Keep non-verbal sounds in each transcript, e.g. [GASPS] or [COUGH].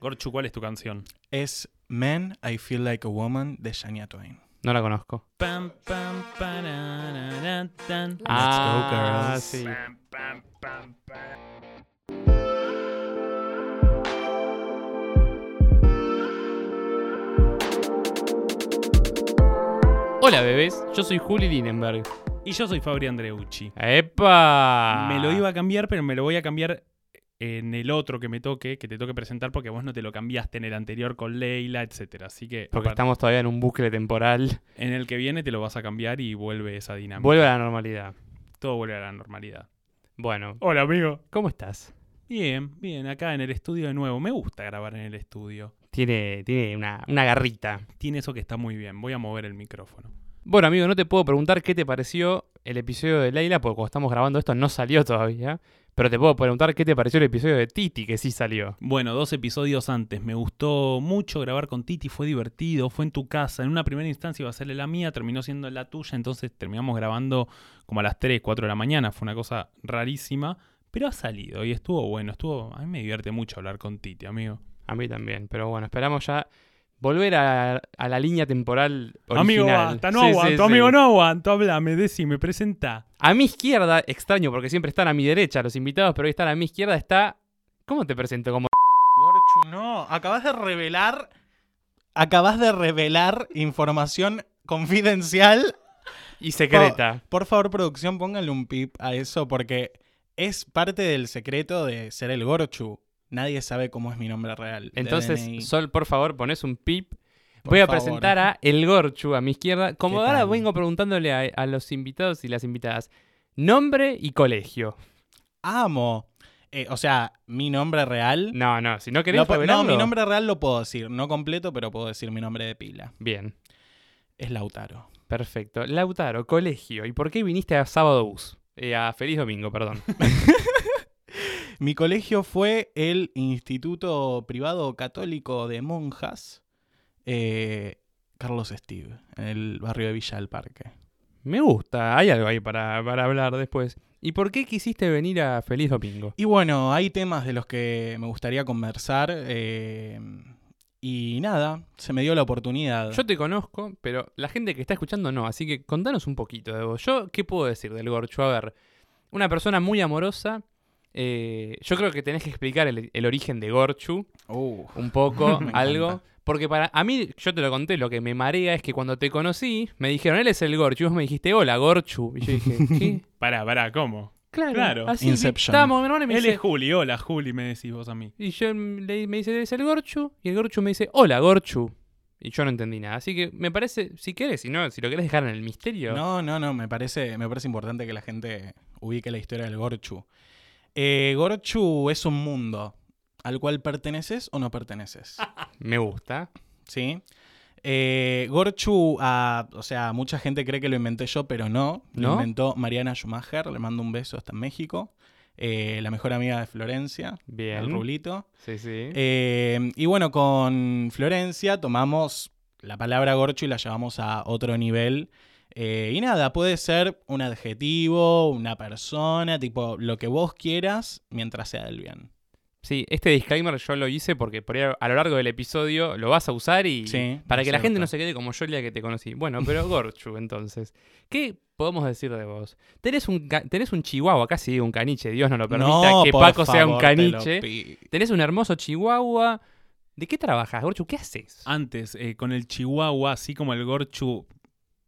Gorchu, ¿cuál es tu canción? Es Men, I Feel Like a Woman de Shania Twain. No la conozco. Pam, pam, parararán, tan. go, ah, girls. sí. Pam, pam, pam, pam. Hola bebés, yo soy Juli Linenberg. Y yo soy Fabri Andreucci. ¡Epa! Me lo iba a cambiar, pero me lo voy a cambiar en el otro que me toque, que te toque presentar, porque vos no te lo cambiaste en el anterior con Leila, etcétera. Así que Porque estamos todavía en un bucle temporal. en el que viene te lo vas a cambiar y vuelve esa dinámica. Vuelve a la normalidad. Todo vuelve a la normalidad. Bueno, Hola, amigo. ¿cómo estás? Bien, bien, acá en el estudio de nuevo. Me gusta grabar en el estudio. Tiene, tiene una, una garrita. Tiene eso que está muy bien. Voy a mover el micrófono. Bueno, amigo, no te puedo preguntar qué te pareció el episodio de Leila, porque cuando estamos grabando esto no salió todavía. Pero te puedo preguntar qué te pareció el episodio de Titi, que sí salió. Bueno, dos episodios antes. Me gustó mucho grabar con Titi, fue divertido, fue en tu casa. En una primera instancia iba a ser la mía, terminó siendo la tuya, entonces terminamos grabando como a las 3, 4 de la mañana. Fue una cosa rarísima, pero ha salido y estuvo bueno. Estuvo, a mí me divierte mucho hablar con Titi, amigo. A mí también, pero bueno, esperamos ya volver a, a la línea temporal original. Amigo, no Sí, aguanto, sí. amigo, no aguanto. Hablame, decime, presenta. A mi izquierda, extraño porque siempre están a mi derecha los invitados, pero hoy están a mi izquierda, está... ¿Cómo te presento? Como... Gorchu, no. Acabas de revelar. Acabas de revelar información confidencial. Y secreta. Por favor, producción, pónganle un pip a eso porque es parte del secreto de ser el Gorchu. Nadie sabe cómo es mi nombre real. Entonces, DNI. Sol, por favor, pones un pip. Por Voy a favor. presentar a El Gorchu a mi izquierda. Como ¿Qué ahora vengo preguntándole a, a los invitados y las invitadas, nombre y colegio. Amo. Eh, o sea, mi nombre real. No, no, si no querés Lo po- no, mi nombre real lo puedo decir. No completo, pero puedo decir mi nombre de pila. Bien, Es Lautaro. perfecto. Lautaro, colegio. ¿Y por qué viniste a Sábado Bus? Eh, a Feliz Domingo, perdón. [LAUGHS] Mi colegio fue el Instituto Privado Católico de Monjas eh, Carlos Steve, en el barrio de Villa del Parque. Me gusta, hay algo ahí para, para hablar después. ¿Y por qué quisiste venir a Feliz Domingo? Y bueno, hay temas de los que me gustaría conversar. eh, y nada, se me dio la oportunidad. Yo te conozco, pero la gente que está escuchando no, así que contanos un poquito de vos. Yo, ¿qué puedo decir del Gorchu? A ver, una persona muy amorosa. Eh, yo creo que tenés que explicar el, el origen de Gorchu, Uh, un poco, [LAUGHS] algo. encanta. Porque para a mí, yo te lo conté, lo que me marea es que cuando te conocí, me dijeron, él es el Gorchu. Y vos me dijiste, hola, Gorchu. Y yo dije, [LAUGHS] ¿qué? Pará, pará, ¿cómo? Claro, Claro. así. Inception. Estábamos, mi hermano, y me Él dice, es Juli, hola Juli, me decís vos a mí. Y yo le, me dice, ¿eres el Gorchu? Y el Gorchu me dice, hola, Gorchu. Y yo no entendí nada. Así que me parece, si querés, si no, si lo querés dejar en el misterio. no, no, no, me parece, me parece importante que la gente ubique la historia del Gorchu. Eh, Gorchu es un mundo al cual perteneces o no perteneces. [LAUGHS] Me gusta. ¿sí? Eh, Gorchu, ah, o sea, mucha gente cree que lo inventé yo, pero no. Lo ¿No? inventó Mariana Schumacher, le mando un beso hasta en México. Eh, la mejor amiga de Florencia, el Bien. rulito. Sí, sí. Eh, y bueno, con Florencia tomamos la palabra Gorchu y la llevamos a otro nivel. Eh, y nada, puede ser un adjetivo, una persona, tipo lo que vos quieras mientras sea del bien. Sí, este disclaimer yo lo hice porque por ahí a lo largo del episodio lo vas a usar y Sí, para es que la gente no se quede como yo el día que te conocí. Bueno, pero Gorchu, entonces. ¿Qué podemos decir de vos? Tenés un, tenés un chihuahua, casi un caniche, Dios no lo permita No, que Paco sea un te caniche. pi- Tenés un hermoso chihuahua. ¿De qué trabajas, Gorchu? ¿Qué haces? Antes, eh, con el Chihuahua, así como el Gorchu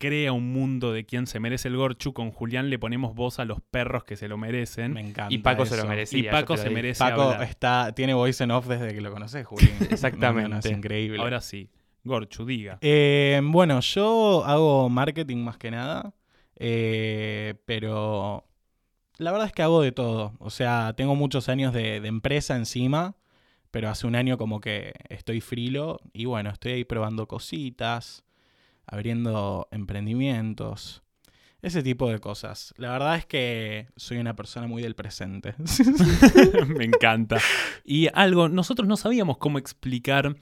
crea un mundo de quien se merece el Gorchu, con Julián le ponemos voz a los perros que se lo merecen. Me encanta. Y Paco se lo merecía. y Paco se merece Paco hablar. está, tiene voice en off desde que lo conoces, Juli. [LAUGHS] Exactamente. No, no, es increíble. Ahora sí, Gorchu, diga. Eh, bueno, yo hago marketing más que nada, eh, pero la verdad es que hago de todo. O sea, tengo muchos años de, de empresa encima, pero hace un año como que estoy frilo y bueno, estoy ahí probando cositas, abriendo emprendimientos. Ese tipo de cosas. La verdad es que soy una persona muy del presente. [LAUGHS] [LAUGHS] Me encanta. Y algo, nosotros no sabíamos cómo explicar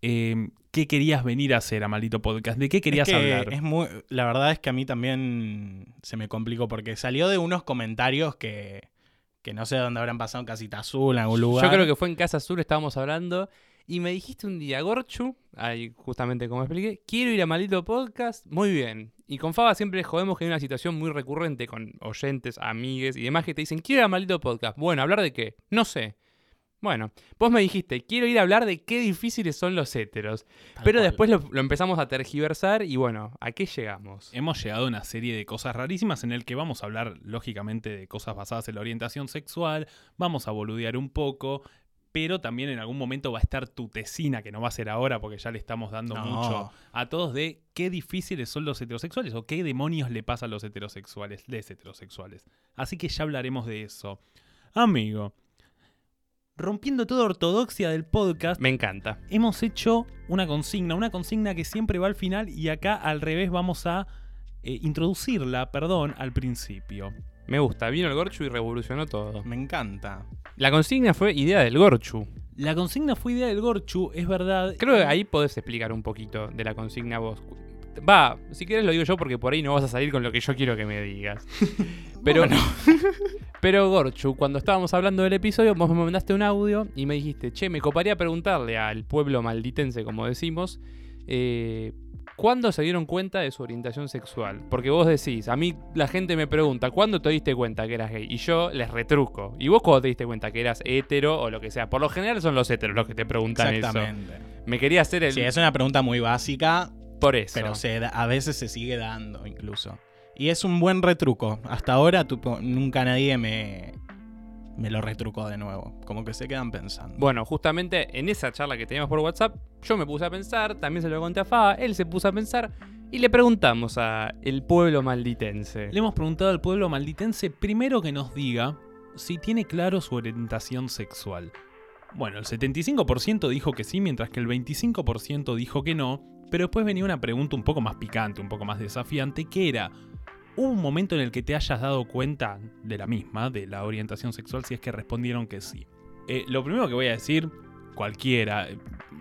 eh, qué querías venir a hacer a Maldito Podcast. ¿De qué querías Es que hablar? es muy, la verdad es que a mí también se me complicó porque salió de unos comentarios que, que no sé dónde habrán pasado en Casita Azul, en algún lugar. Yo creo que fue en Casa Azul, estábamos hablando. Y me dijiste un día, Gorchu, ahí justamente como expliqué, quiero ir a Maldito Podcast, muy bien. Y con Faba siempre jodemos que hay una situación muy recurrente con oyentes, amigues y demás que te dicen, quiero ir a Maldito Podcast. Bueno, ¿hablar de qué? No sé. Bueno, vos me dijiste, quiero ir a hablar de qué difíciles son los héteros. Tal Pero cual. después lo, lo empezamos a tergiversar y bueno, ¿a qué llegamos? Hemos llegado a una serie de cosas rarísimas en el que vamos a hablar, lógicamente, de cosas basadas en la orientación sexual, vamos a boludear un poco, pero también en algún momento va a estar tu tesina, que no va a ser ahora porque ya le estamos dando No. mucho a todos de qué difíciles son los heterosexuales o qué demonios le pasa a los heterosexuales, les heterosexuales. Así que ya hablaremos de eso. Amigo, rompiendo toda ortodoxia del podcast, Me encanta. hemos hecho una consigna, una consigna que siempre va al final y acá al revés vamos a eh, introducirla, perdón, al principio. Me gusta, vino el Gorchu y revolucionó todo. Me encanta. La consigna fue idea del Gorchu. La consigna fue idea del Gorchu, es verdad. Creo que ahí podés explicar un poquito de la consigna vos. Va, si quieres lo digo yo porque por ahí no vas a salir con lo que yo quiero que me digas. [LAUGHS] Pero, [LAUGHS] pero Gorchu, cuando estábamos hablando del episodio, vos me mandaste un audio y me dijiste, che, me coparía preguntarle al pueblo malditense, como decimos, eh, ¿cuándo se dieron cuenta de su orientación sexual? Porque vos decís, a mí la gente me pregunta, ¿cuándo te diste cuenta que eras gay? Y yo les retruco. ¿Y vos cuándo te diste cuenta que eras hetero o lo que sea? Por lo general son los heteros los que te preguntan eso. Exactamente. Me quería hacer el... Sí, es una pregunta muy básica, Por eso. pero se da- a veces se sigue dando incluso. Y es un buen retruco. Hasta ahora tipo, nunca nadie me, me lo retrucó de nuevo. Como que se quedan pensando. Bueno, justamente en esa charla que teníamos por WhatsApp, yo me puse a pensar, también se lo conté a Faba, él se puso a pensar y le preguntamos a el pueblo malditense. Le hemos preguntado al pueblo malditense primero que nos diga si tiene claro su orientación sexual. Bueno, el 75% dijo que sí, mientras que el 25% dijo que no, pero después venía una pregunta un poco más picante, un poco más desafiante, que era, ¿hubo un momento en el que te hayas dado cuenta de la misma, de la orientación sexual, si es que respondieron que sí? Eh, lo primero que voy a decir, cualquiera, eh,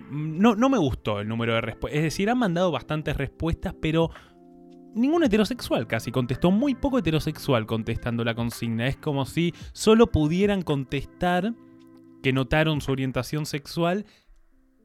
no, no me gustó el número de respuestas, es decir, han mandado bastantes respuestas, pero Ningún heterosexual casi contestó, muy poco heterosexual contestando la consigna. Es como si solo pudieran contestar que notaron su orientación sexual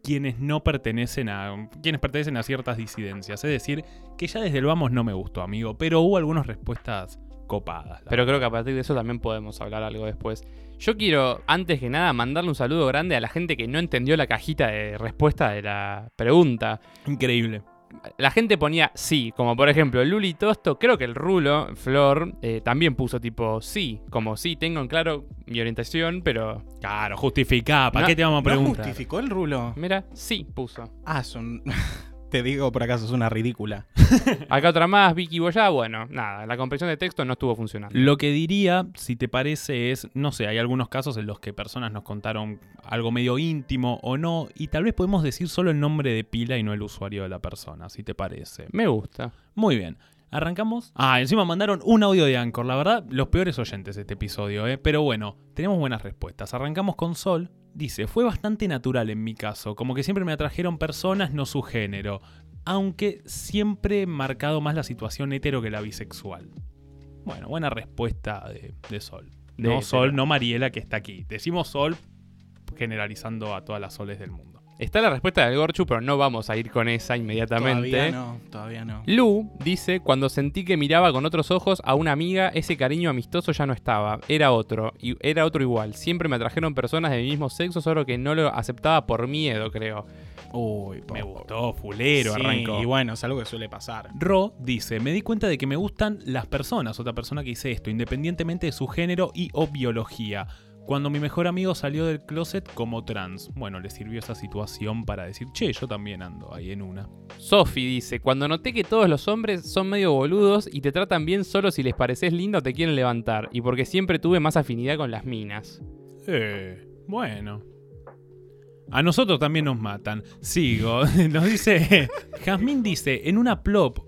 quienes no pertenecen a. quienes pertenecen a ciertas disidencias. Es decir, que ya desde el vamos no me gustó, amigo. Pero hubo algunas respuestas copadas. Pero creo que a partir de eso también podemos hablar algo después. Yo quiero, antes que nada, mandarle un saludo grande a la gente que no entendió la cajita de respuesta de la pregunta. Increíble. La gente ponía sí, como por ejemplo Luli Tosto, creo que el Rulo, Flor, eh, también puso tipo sí, como sí, tengo en claro mi orientación, pero Claro, justificá. ¿Para No, qué te vamos a ¿No preguntar? justificó el rulo? mira, sí puso. Ah, son... [LAUGHS] Te digo por acaso, es una ridícula. [LAUGHS] Acá otra más, Vicky Boyá, bueno, nada, la comprensión de texto no estuvo funcionando. Lo que diría, si te parece, es, no sé, hay algunos casos en los que personas nos contaron algo medio íntimo o no, y tal vez podemos decir solo el nombre de pila y no el usuario de la persona, si te parece. Me gusta. Muy bien. ¿Arrancamos? Ah, encima mandaron un audio de Anchor. La verdad, los peores oyentes de este episodio, ¿eh? Pero bueno, tenemos buenas respuestas. Arrancamos con Sol. Dice, fue bastante natural en mi caso, como que siempre me atrajeron personas, no su género. Aunque siempre he marcado más la situación hetero que la bisexual. Bueno, buena respuesta de, de Sol. De no. Sol, no Mariela que está aquí. Decimos Sol generalizando a todas las soles del mundo. Está la respuesta del Gorchu, pero no vamos a ir con esa inmediatamente. Todavía no, todavía no. Lu dice, cuando sentí que miraba con otros ojos a una amiga, ese cariño amistoso ya no estaba, era otro, y era otro igual. Siempre me atrajeron personas de mi mismo sexo, solo que no lo aceptaba por miedo, creo. Uy, Me gustó, fulero, Sí, arrancó. Y bueno, es algo que suele pasar. Ro dice, me di cuenta de que me gustan las personas, otra persona que dice esto, independientemente de su género y o biología. Cuando mi mejor amigo salió del closet como trans, bueno, le sirvió esa situación para decir, che, yo también ando ahí en una. Sophie dice, cuando noté que todos los hombres son medio boludos y te tratan bien solo si les pareces lindo te quieren levantar, y porque siempre tuve más afinidad con las minas. Eh, bueno. A nosotros también nos matan. Sigo. [LAUGHS] Nos dice. [LAUGHS] Jazmín dice: En una plop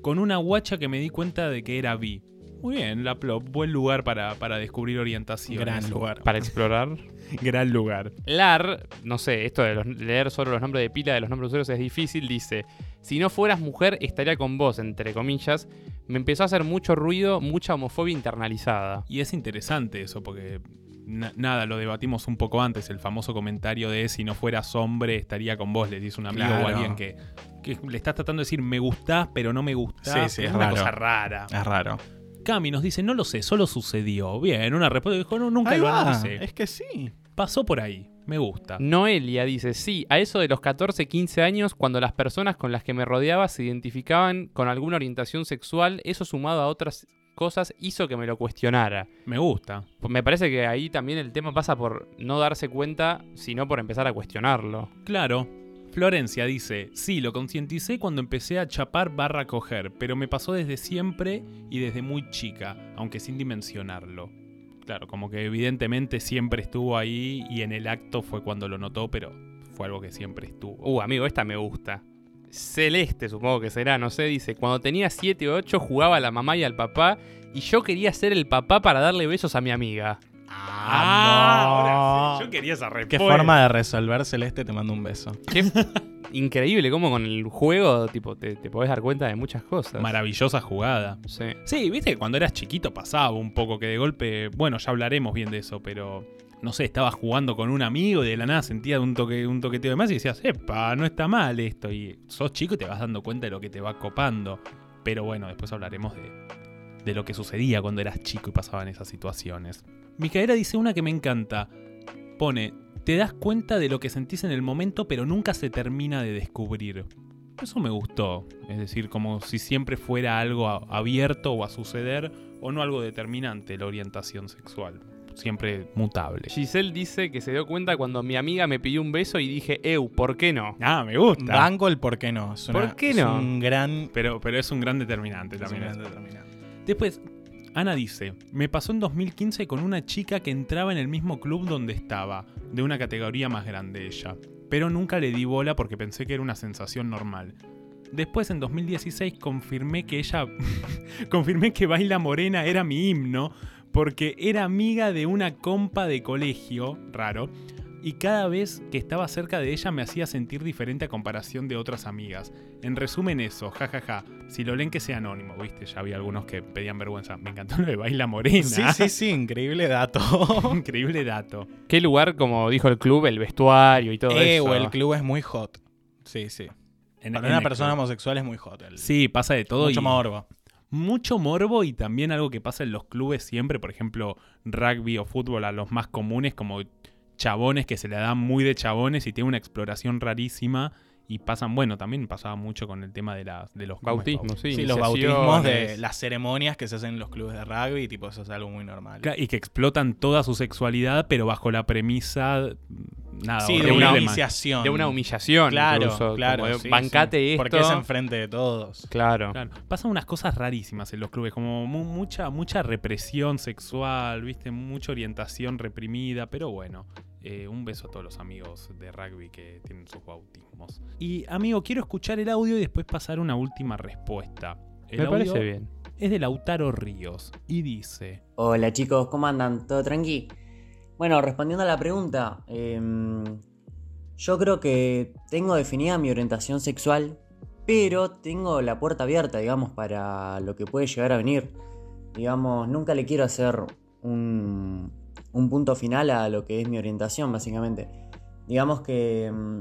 con una guacha que me di cuenta de que era bi. Muy bien, la plop. Buen lugar para, para descubrir orientación. Gran lugar. Para explorar. [LAUGHS] Gran lugar. Lar, no sé, esto de los- leer solo los nombres de pila de los nombres de usuarios es difícil, dice, si no fueras mujer estaría con vos, entre comillas. Me empezó a hacer mucho ruido, mucha homofobia internalizada. Y es interesante eso porque na- nada, lo debatimos un poco antes, el famoso comentario de si no fueras hombre estaría con vos, le dice un amigo Claro. o alguien que, que le estás tratando de decir me gustás, pero no me gustás. Sí, sí, es es una cosa rara. Es raro. Cami nos dice, no lo sé, solo sucedió. Bien, una respuesta dijo, no, nunca Ahí lo va, analicé. Es que sí. Pasó por ahí, me gusta. Noelia dice, sí, a eso de los 14, 15 años, cuando las personas con las que me rodeaba se identificaban con alguna orientación sexual, eso sumado a otras cosas hizo que me lo cuestionara. Me gusta. Pues Me parece que ahí también el tema pasa por no darse cuenta, sino por empezar a cuestionarlo. Claro. Florencia dice, sí, lo concienticé cuando empecé a chapar barra coger, pero me pasó desde siempre y desde muy chica, aunque sin dimensionarlo. Claro, como que evidentemente siempre estuvo ahí y en el acto fue cuando lo notó, pero fue algo que siempre estuvo. Uh, amigo, esta me gusta. Celeste, supongo que será, no sé, dice, cuando tenía 7 o 8 jugaba a la mamá y al papá y yo quería ser el papá para darle besos a mi amiga. Ah, ahora sí, yo quería esa Qué respuesta. forma de resolver, Celeste, te mando un beso. Qué increíble cómo con el juego tipo te, te podés dar cuenta de muchas cosas. Maravillosa jugada. Sí. Sí, viste que cuando eras chiquito pasaba un poco que de golpe, bueno, ya hablaremos bien de eso, pero no sé, estabas jugando con un amigo y de la nada sentías un toque, un toqueteo de más y decías, epa, no está mal esto. Y sos chico y te vas dando cuenta de lo que te va copando. Pero bueno, después hablaremos de, de lo que sucedía cuando eras chico y pasaban esas situaciones. Micaela dice una que me encanta. Pone, te das cuenta de lo que sentís en el momento, pero nunca se termina de descubrir. Eso me gustó. Es decir, como si siempre fuera algo abierto o a suceder, o no algo determinante la orientación sexual. Siempre mutable. Giselle dice que se dio cuenta cuando mi amiga me pidió un beso y dije, Eu, ¿por qué no? Ah, me gusta. Banco el por qué no. Es una- ¿Por qué es no? un gran, Pero, pero es un gran determinante es un también. gran determinante. Después, Ana dice, me pasó en 2015 con una chica que entraba en el mismo club donde estaba, de una categoría más grande ella, pero nunca le di bola porque pensé que era una sensación normal. Después en 2016 confirmé que ella [LAUGHS] confirmé que Baila Morena era mi himno porque era amiga de una compa de colegio, raro, y cada vez que estaba cerca de ella me hacía sentir diferente a comparación de otras amigas. En resumen eso, jajaja. Si lo leen que sea anónimo, viste, ya había algunos que pedían vergüenza. Me encantó lo de Baila Morena. Sí, sí, sí, increíble dato. [LAUGHS] Increíble dato. ¿Qué lugar, como dijo el club, el vestuario y todo eh, eso? o el club es muy hot. Sí, sí. En- Para en una persona club. homosexual es muy hot. el- Sí, pasa de todo. Mucho y morbo. Mucho morbo y también algo que pasa en los clubes siempre, por ejemplo, rugby o fútbol a los más comunes, como chabones que se le dan muy de chabones y tiene una exploración rarísima. Y pasan, bueno, también pasaba mucho con el tema de, las de los ¿cómo es? Bautismo, sí. Sí, los bautismos de las ceremonias que se hacen en los clubes de rugby, tipo, eso es algo muy normal. Y que explotan toda su sexualidad, pero bajo la premisa. Nada, sí, de una iniciación. De una humillación. Claro, incluso, claro. como de, sí, bancate sí. esto. Porque es enfrente de todos. Claro. Claro, pasan unas cosas rarísimas en los clubes, como mu- mucha, mucha represión sexual, viste, mucha orientación reprimida, pero bueno, eh, un beso a todos los amigos de rugby que tienen sus bautismos. Y amigo, quiero escuchar el audio y después pasar una última respuesta. El Me audio parece bien. es de Lautaro Ríos y dice, Hola chicos, ¿cómo andan? ¿Todo tranqui? Bueno, respondiendo a la pregunta, em, yo creo que tengo definida mi orientación sexual, pero tengo la puerta abierta, digamos, para lo que puede llegar a venir. Digamos, nunca le quiero hacer un, un punto final a lo que es mi orientación, básicamente. Digamos que em,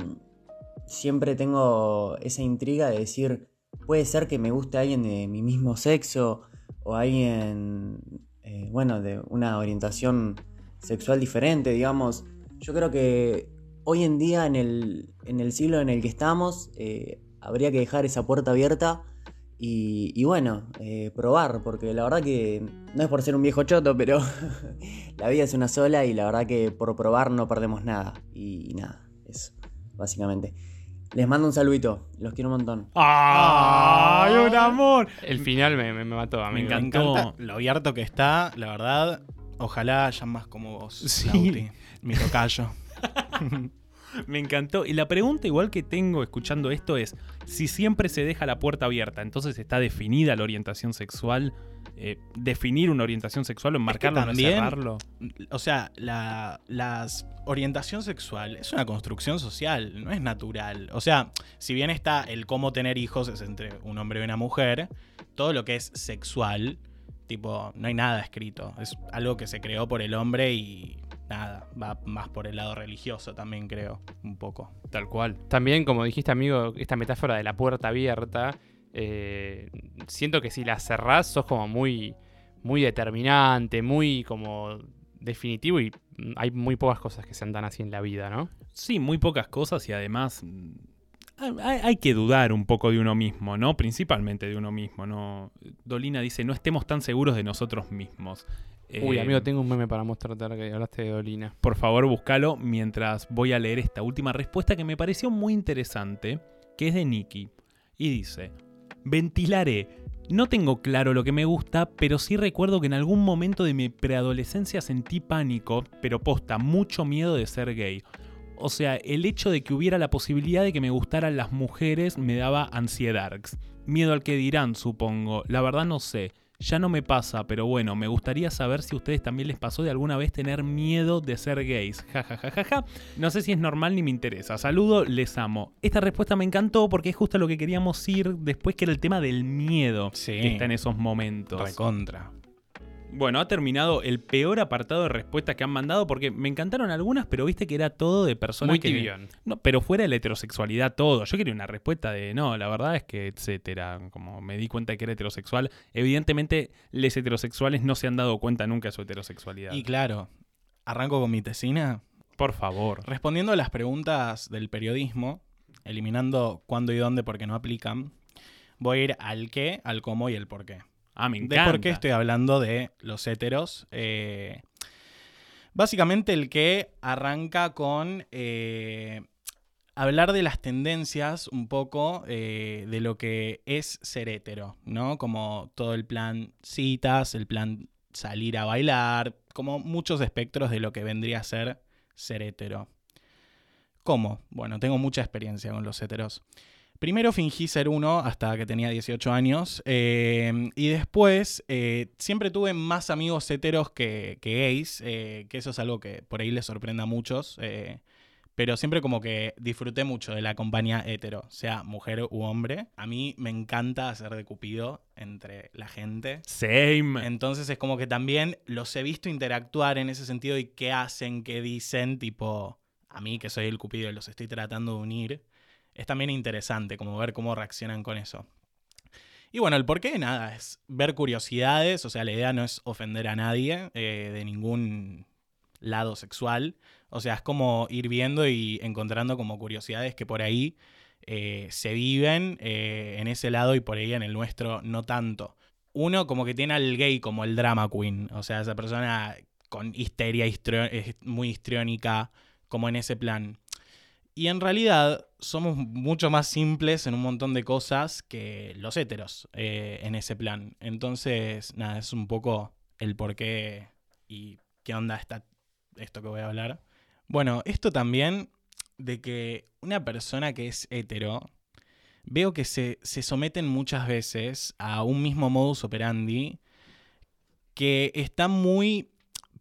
siempre tengo esa intriga de decir, puede ser que me guste alguien de mi mismo sexo o alguien, eh, bueno, de una orientación sexual diferente, digamos. Yo creo que hoy en día, en el, en el siglo en el que estamos, eh, habría que dejar esa puerta abierta y, y bueno, eh, probar, porque la verdad que no es por ser un viejo choto, pero [LAUGHS] la vida es una sola y la verdad que por probar no perdemos nada. Y, nada, eso, básicamente. Les mando un saludito, los quiero un montón. ¡Ay, un amor! El final me, me- me mató, amigo. Me Me encantó. encanta lo abierto que está, la verdad. Ojalá haya más como vos, Sí. Lauti, mi tocayo. [LAUGHS] Me encantó. Y la pregunta igual que tengo escuchando esto es, si siempre se deja la puerta abierta, entonces está definida la orientación sexual, eh, definir una orientación sexual o enmarcarlo, no también- cerrarlo. O sea, la las orientación sexual es una construcción social, no es natural. O sea, si bien está el cómo tener hijos es entre un hombre y una mujer, todo lo que es sexual, tipo, no hay nada escrito. Es algo que se creó por el hombre y nada, va más por el lado religioso también creo, un poco. Tal cual. También, como dijiste, amigo, esta metáfora de la puerta abierta, eh, siento que si la cerrás sos como muy, muy determinante, muy como definitivo y hay muy pocas cosas que se andan así en la vida, ¿no? Sí, muy pocas cosas y además hay, que dudar un poco de uno mismo, ¿no? Principalmente de uno mismo, ¿no? Dolina dice, no estemos tan seguros de nosotros mismos. Uy, Eh, amigo, tengo un meme para mostrarte ahora que hablaste de Dolina. Por favor, búscalo mientras voy a leer esta última respuesta que me pareció muy interesante, que es de Nikki. Y dice, ventilaré. No tengo claro lo que me gusta, pero sí recuerdo que en algún momento de mi preadolescencia sentí pánico, pero posta, mucho miedo de ser gay. O sea, el hecho de que hubiera la posibilidad de que me gustaran las mujeres me daba ansiedad. Miedo al que dirán, supongo. La verdad no sé. Ya no me pasa, pero bueno, me gustaría saber si a ustedes también les pasó de alguna vez tener miedo de ser gays. Ja, ja, ja, ja, ja. No sé si es normal ni me interesa. Saludo, les amo. Esta respuesta me encantó porque es justo lo que queríamos ir después, que era el tema del miedo Sí. que está en esos momentos. Recontra. Bueno, ha terminado el peor apartado de respuestas que han mandado porque me encantaron algunas, pero viste que era todo de personas Muy que... tibión. No, pero fuera de la heterosexualidad todo. Yo quería una respuesta de no, la verdad es que, etcétera. Como me di cuenta de que era heterosexual. Evidentemente, los heterosexuales no se han dado cuenta nunca de su heterosexualidad. Y claro, arranco con mi tesina. Por favor. Respondiendo a las preguntas del periodismo, eliminando cuándo y dónde porque no aplican, voy a ir al qué, al cómo y el por qué. Ah, me de por qué estoy hablando de los héteros. Eh, básicamente el que arranca con eh, hablar de las tendencias un poco eh, de lo que es ser hétero, ¿no? Como todo el plan citas, el plan salir a bailar, como muchos espectros de lo que vendría a ser ser hétero. ¿Cómo? Bueno, tengo mucha experiencia con los héteros. Primero fingí ser uno hasta que tenía 18 años. eh, y después eh, siempre tuve más amigos heteros que, que gays. eh, que eso es algo que por ahí les sorprende a muchos. pero siempre como que disfruté mucho de la compañía hetero, sea mujer u hombre. A mí me encanta hacer de cupido entre la gente. Same. Entonces es como que también los he visto interactuar en ese sentido y qué hacen, qué dicen, tipo, a mí que soy el cupido y los estoy tratando de unir. Es también interesante como ver cómo reaccionan con eso. Y bueno, el por qué, nada, es ver curiosidades, o sea, la idea no es ofender a nadie eh, de ningún lado sexual, o sea, es como ir viendo y encontrando como curiosidades que por ahí eh, se viven eh, en ese lado y por ahí en el nuestro no tanto uno como que tiene al gay como el drama queen, o sea, esa persona con histeria muy histriónica, como en ese plan. Y en realidad somos mucho más simples en un montón de cosas que los héteros eh, en ese plan. Entonces, nada, es un poco el por qué y qué onda está esto que voy a hablar. Bueno, esto también de que una persona que es hetero veo que se, se someten muchas veces a un mismo modus operandi que está muy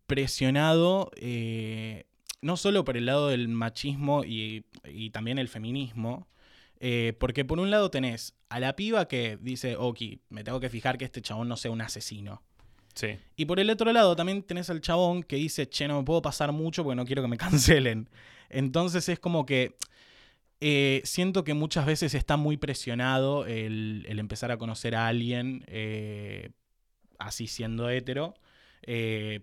presionado eh, no solo por el lado del machismo y, y también el feminismo, eh, porque por un lado tenés a la piba que dice, ok, me tengo que fijar que este chabón no sea un asesino. Sí. Y por el otro lado también tenés al chabón que dice, che, no me puedo pasar mucho porque no quiero que me [LAUGHS] cancelen. Entonces es como que eh, siento que muchas veces está muy presionado el, el empezar a conocer a alguien eh, así siendo hetero.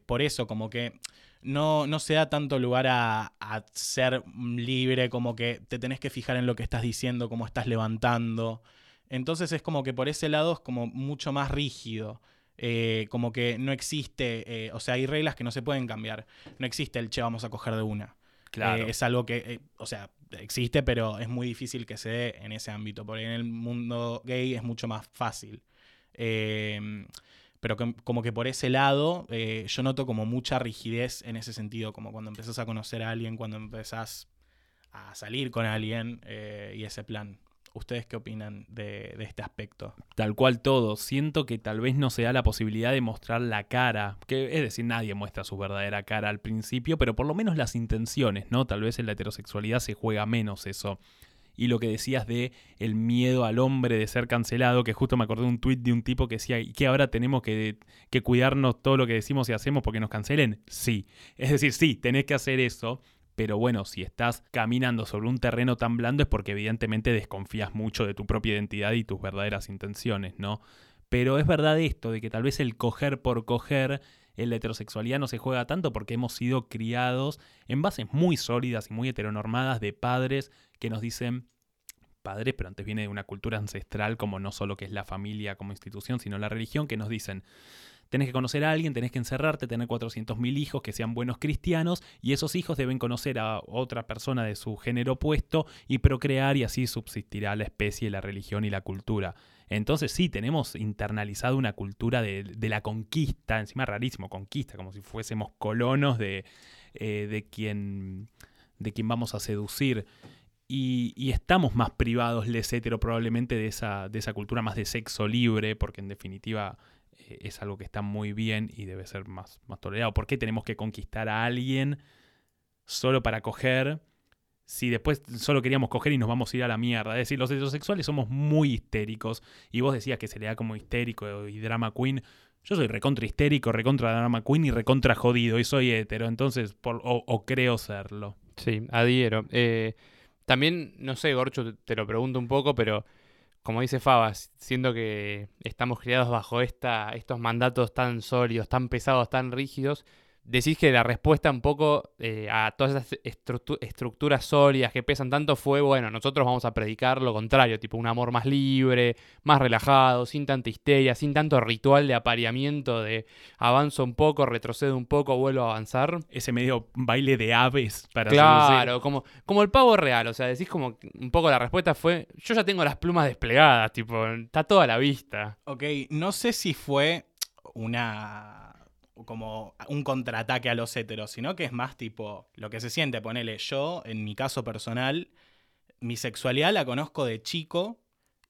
Por eso, como que no, no se da tanto lugar a, a ser libre, como que te tenés que fijar en lo que estás diciendo, cómo estás levantando. Entonces es como que por ese lado es como mucho más rígido. Eh, como que no existe, eh, o sea, hay reglas que no se pueden cambiar. No existe el che, vamos a coger de una. Claro. Eh, es algo que, o sea, existe, pero es muy difícil que se dé en ese ámbito. Porque en el mundo gay es mucho más fácil. Eh, pero que- como que por ese lado eh, yo noto como mucha rigidez en ese sentido, como cuando empezás a conocer a alguien, cuando empezás a salir con alguien eh, y ese plan. ¿Ustedes qué opinan de, de este aspecto? Tal cual todo. Siento que tal vez no se da la posibilidad de mostrar la cara. Que, es decir, nadie muestra su verdadera cara al principio, pero por lo menos las intenciones, ¿no? Tal vez en la heterosexualidad se juega menos eso. Y lo que decías de el miedo al hombre de ser cancelado, que justo me acordé de un tuit de un tipo que decía, ¿y que ahora tenemos que, que cuidarnos todo lo que decimos y hacemos porque nos cancelen? Sí. Es decir, sí, tenés que hacer eso, pero bueno, si estás caminando sobre un terreno tan blando es porque evidentemente desconfías mucho de tu propia identidad y tus verdaderas intenciones, ¿no? Pero es verdad esto, de que tal vez el coger por coger en la heterosexualidad no se juega tanto porque hemos sido criados en bases muy sólidas y muy heteronormadas de padres que nos dicen padres, pero antes viene de una cultura ancestral como no solo que es la familia como institución, sino la religión, que nos dicen, tenés que conocer a alguien, tenés que encerrarte, tener 400.000 hijos que sean buenos cristianos y esos hijos deben conocer a otra persona de su género opuesto y procrear y así subsistirá la especie, la religión y la cultura. Entonces sí, tenemos internalizado una cultura de, la conquista, encima rarísimo, conquista, como si fuésemos colonos de, eh, de, quien, vamos a seducir. Y, estamos más privados, les hetero, probablemente de esa, de esa cultura más de sexo libre, porque en definitiva eh, es algo que está muy bien y debe ser más, más tolerado. ¿Por qué tenemos que conquistar a alguien solo para coger? Si después solo queríamos coger y nos vamos a ir a la mierda. Es decir, los heterosexuales somos muy histéricos. Y vos decías que se le da como histérico y drama queen. Yo soy recontra histérico, recontra drama queen y recontra jodido. Y soy hetero, entonces, o, creo serlo. Sí, adhiero. Eh, también, no sé, Gorcho, te lo pregunto un poco, pero como dice Fabas, siendo que estamos criados bajo esta, estos mandatos tan sólidos, tan pesados, tan rígidos, decís que la respuesta un poco eh, a todas esas estructuras sólidas que pesan tanto fue, bueno, nosotros vamos a predicar lo contrario, tipo un amor más libre, más relajado, sin tanta histeria, sin tanto ritual de apareamiento de avanzo un poco, retrocedo un poco, vuelvo a avanzar. Ese medio baile de aves para Claro, como, como el pavo real, o sea, decís como un poco la respuesta fue, yo ya tengo las plumas desplegadas, tipo, está toda a la vista. Ok, no sé si fue una como un contraataque a los heteros, sino que es más tipo lo que se siente, ponele yo, en mi caso personal, mi sexualidad la conozco de chico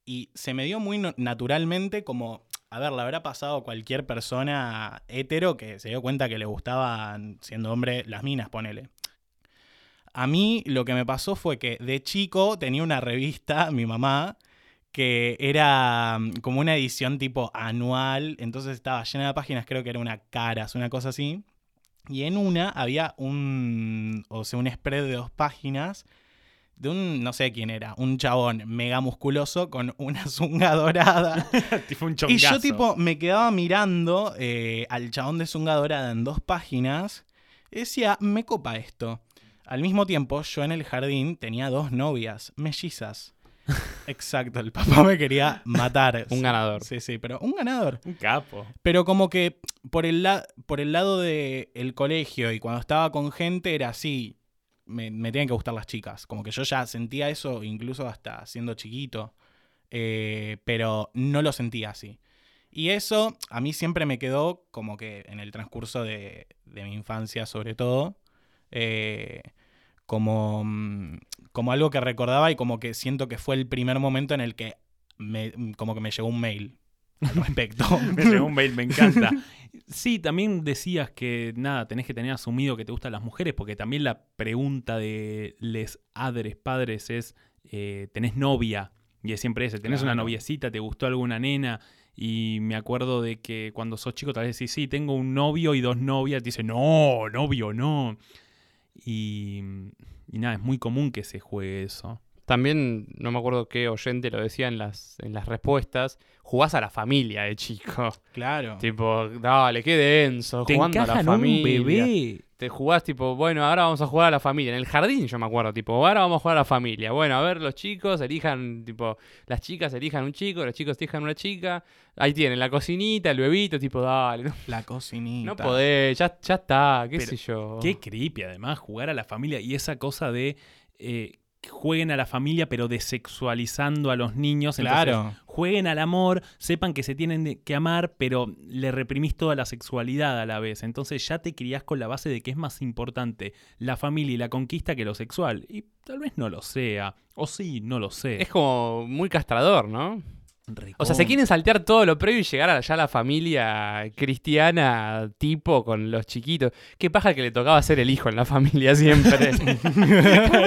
y se me dio muy naturalmente como, a ver, la habrá pasado cualquier persona hetero que se dio cuenta que le gustaban, siendo hombre, las minas, ponele. A mí lo que me pasó fue que de chico tenía una revista, mi mamá, que era mm, como una edición tipo anual, entonces estaba llena de páginas, creo que era una caras, una cosa así. Y en una había un, o sea, un spread de dos páginas de un, no sé quién era, un chabón mega musculoso con [LAUGHS] una zunga dorada. [LAUGHS] tipo un y yo tipo me quedaba mirando eh, al chabón de zunga dorada en dos páginas y decía, me copa esto. Al mismo tiempo, yo en el jardín tenía dos novias, mellizas. [LAUGHS] Exacto, el papá me quería matar. [LAUGHS] un ganador. Sí, sí, pero un ganador. Un capo. Pero como que por el, por el lado del el colegio y cuando estaba con gente era así, me, me tienen que gustar las chicas. Como que yo ya sentía eso incluso hasta siendo chiquito, eh, pero no lo sentía así. Y eso a mí siempre me quedó como que en el transcurso de, de mi infancia sobre todo. Eh, como, mm, como algo que recordaba y como que siento que fue el primer momento en el que me, como que me llegó un mail al [LAUGHS] respecto. [LAUGHS] me llegó un mail, me encanta. [LAUGHS] Sí, también decías que nada, tenés que tener asumido que te gustan las mujeres, porque también la pregunta de les adres, padres, es, eh, ¿tenés novia? Y es siempre ese, ¿tenés una noviecita? ¿Te gustó alguna nena? Y me acuerdo de que cuando sos chico tal vez decís, sí, tengo un novio y dos novias. Te dice, no, novio, no. Y, y nada, es muy común que se juegue eso. También, no me acuerdo qué oyente lo decía en las, en las respuestas, jugás a la familia de chico. Claro. Tipo, dale, qué denso, Te jugando a la un familia. bebé. Te jugás tipo, bueno, ahora vamos a jugar a la familia. En el jardín yo me acuerdo, tipo, ahora vamos a jugar a la familia. Bueno, a ver, los chicos elijan, tipo, las chicas elijan un chico, los chicos elijan una chica. Ahí tienen la cocinita, el bebito, tipo, dale, no, La cocinita. no podés, ya, ya está, qué Pero, sé yo. Qué creepy, además, jugar a la familia y esa cosa de eh, jueguen a la familia, pero desexualizando a los niños. Entonces, Claro. jueguen al amor, sepan que se tienen que amar, pero le reprimís toda la sexualidad a la vez. Entonces ya te criás con la base de que es más importante la familia y la conquista que lo sexual. Y tal vez no lo sea. O sí, no lo sé. Es como muy castrador, ¿no? O sea, se quieren saltear todo lo previo y llegar a ya a la familia cristiana tipo con los chiquitos. Qué paja que le tocaba ser el hijo en la familia siempre. [LAUGHS]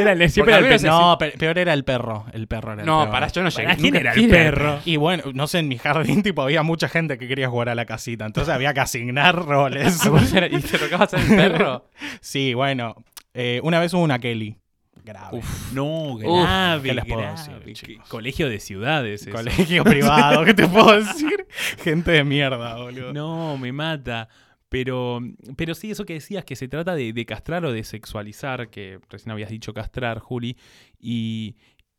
Era el- siempre era el No, pe- peor era el perro. El perro era el no, peor. para yo no llegué. ¿Para quién era el perro? Y bueno, no sé, en mi jardín [LAUGHS] tipo había mucha gente que quería jugar a la casita, entonces había que asignar roles. [LAUGHS] ¿Vos era- ¿Y te tocaba ser el perro? sí, bueno, eh, una vez hubo una Kelly. Grave. No, Uf, grave, ¿qué les puedo grave. decir? Colegio de ciudades. eso. Colegio [LAUGHS] privado, ¿qué te puedo decir? Gente de mierda, boludo. No, me mata. Pero, pero sí, eso que decías, que se trata de, de castrar o de sexualizar, que recién habías dicho castrar, Juli, y,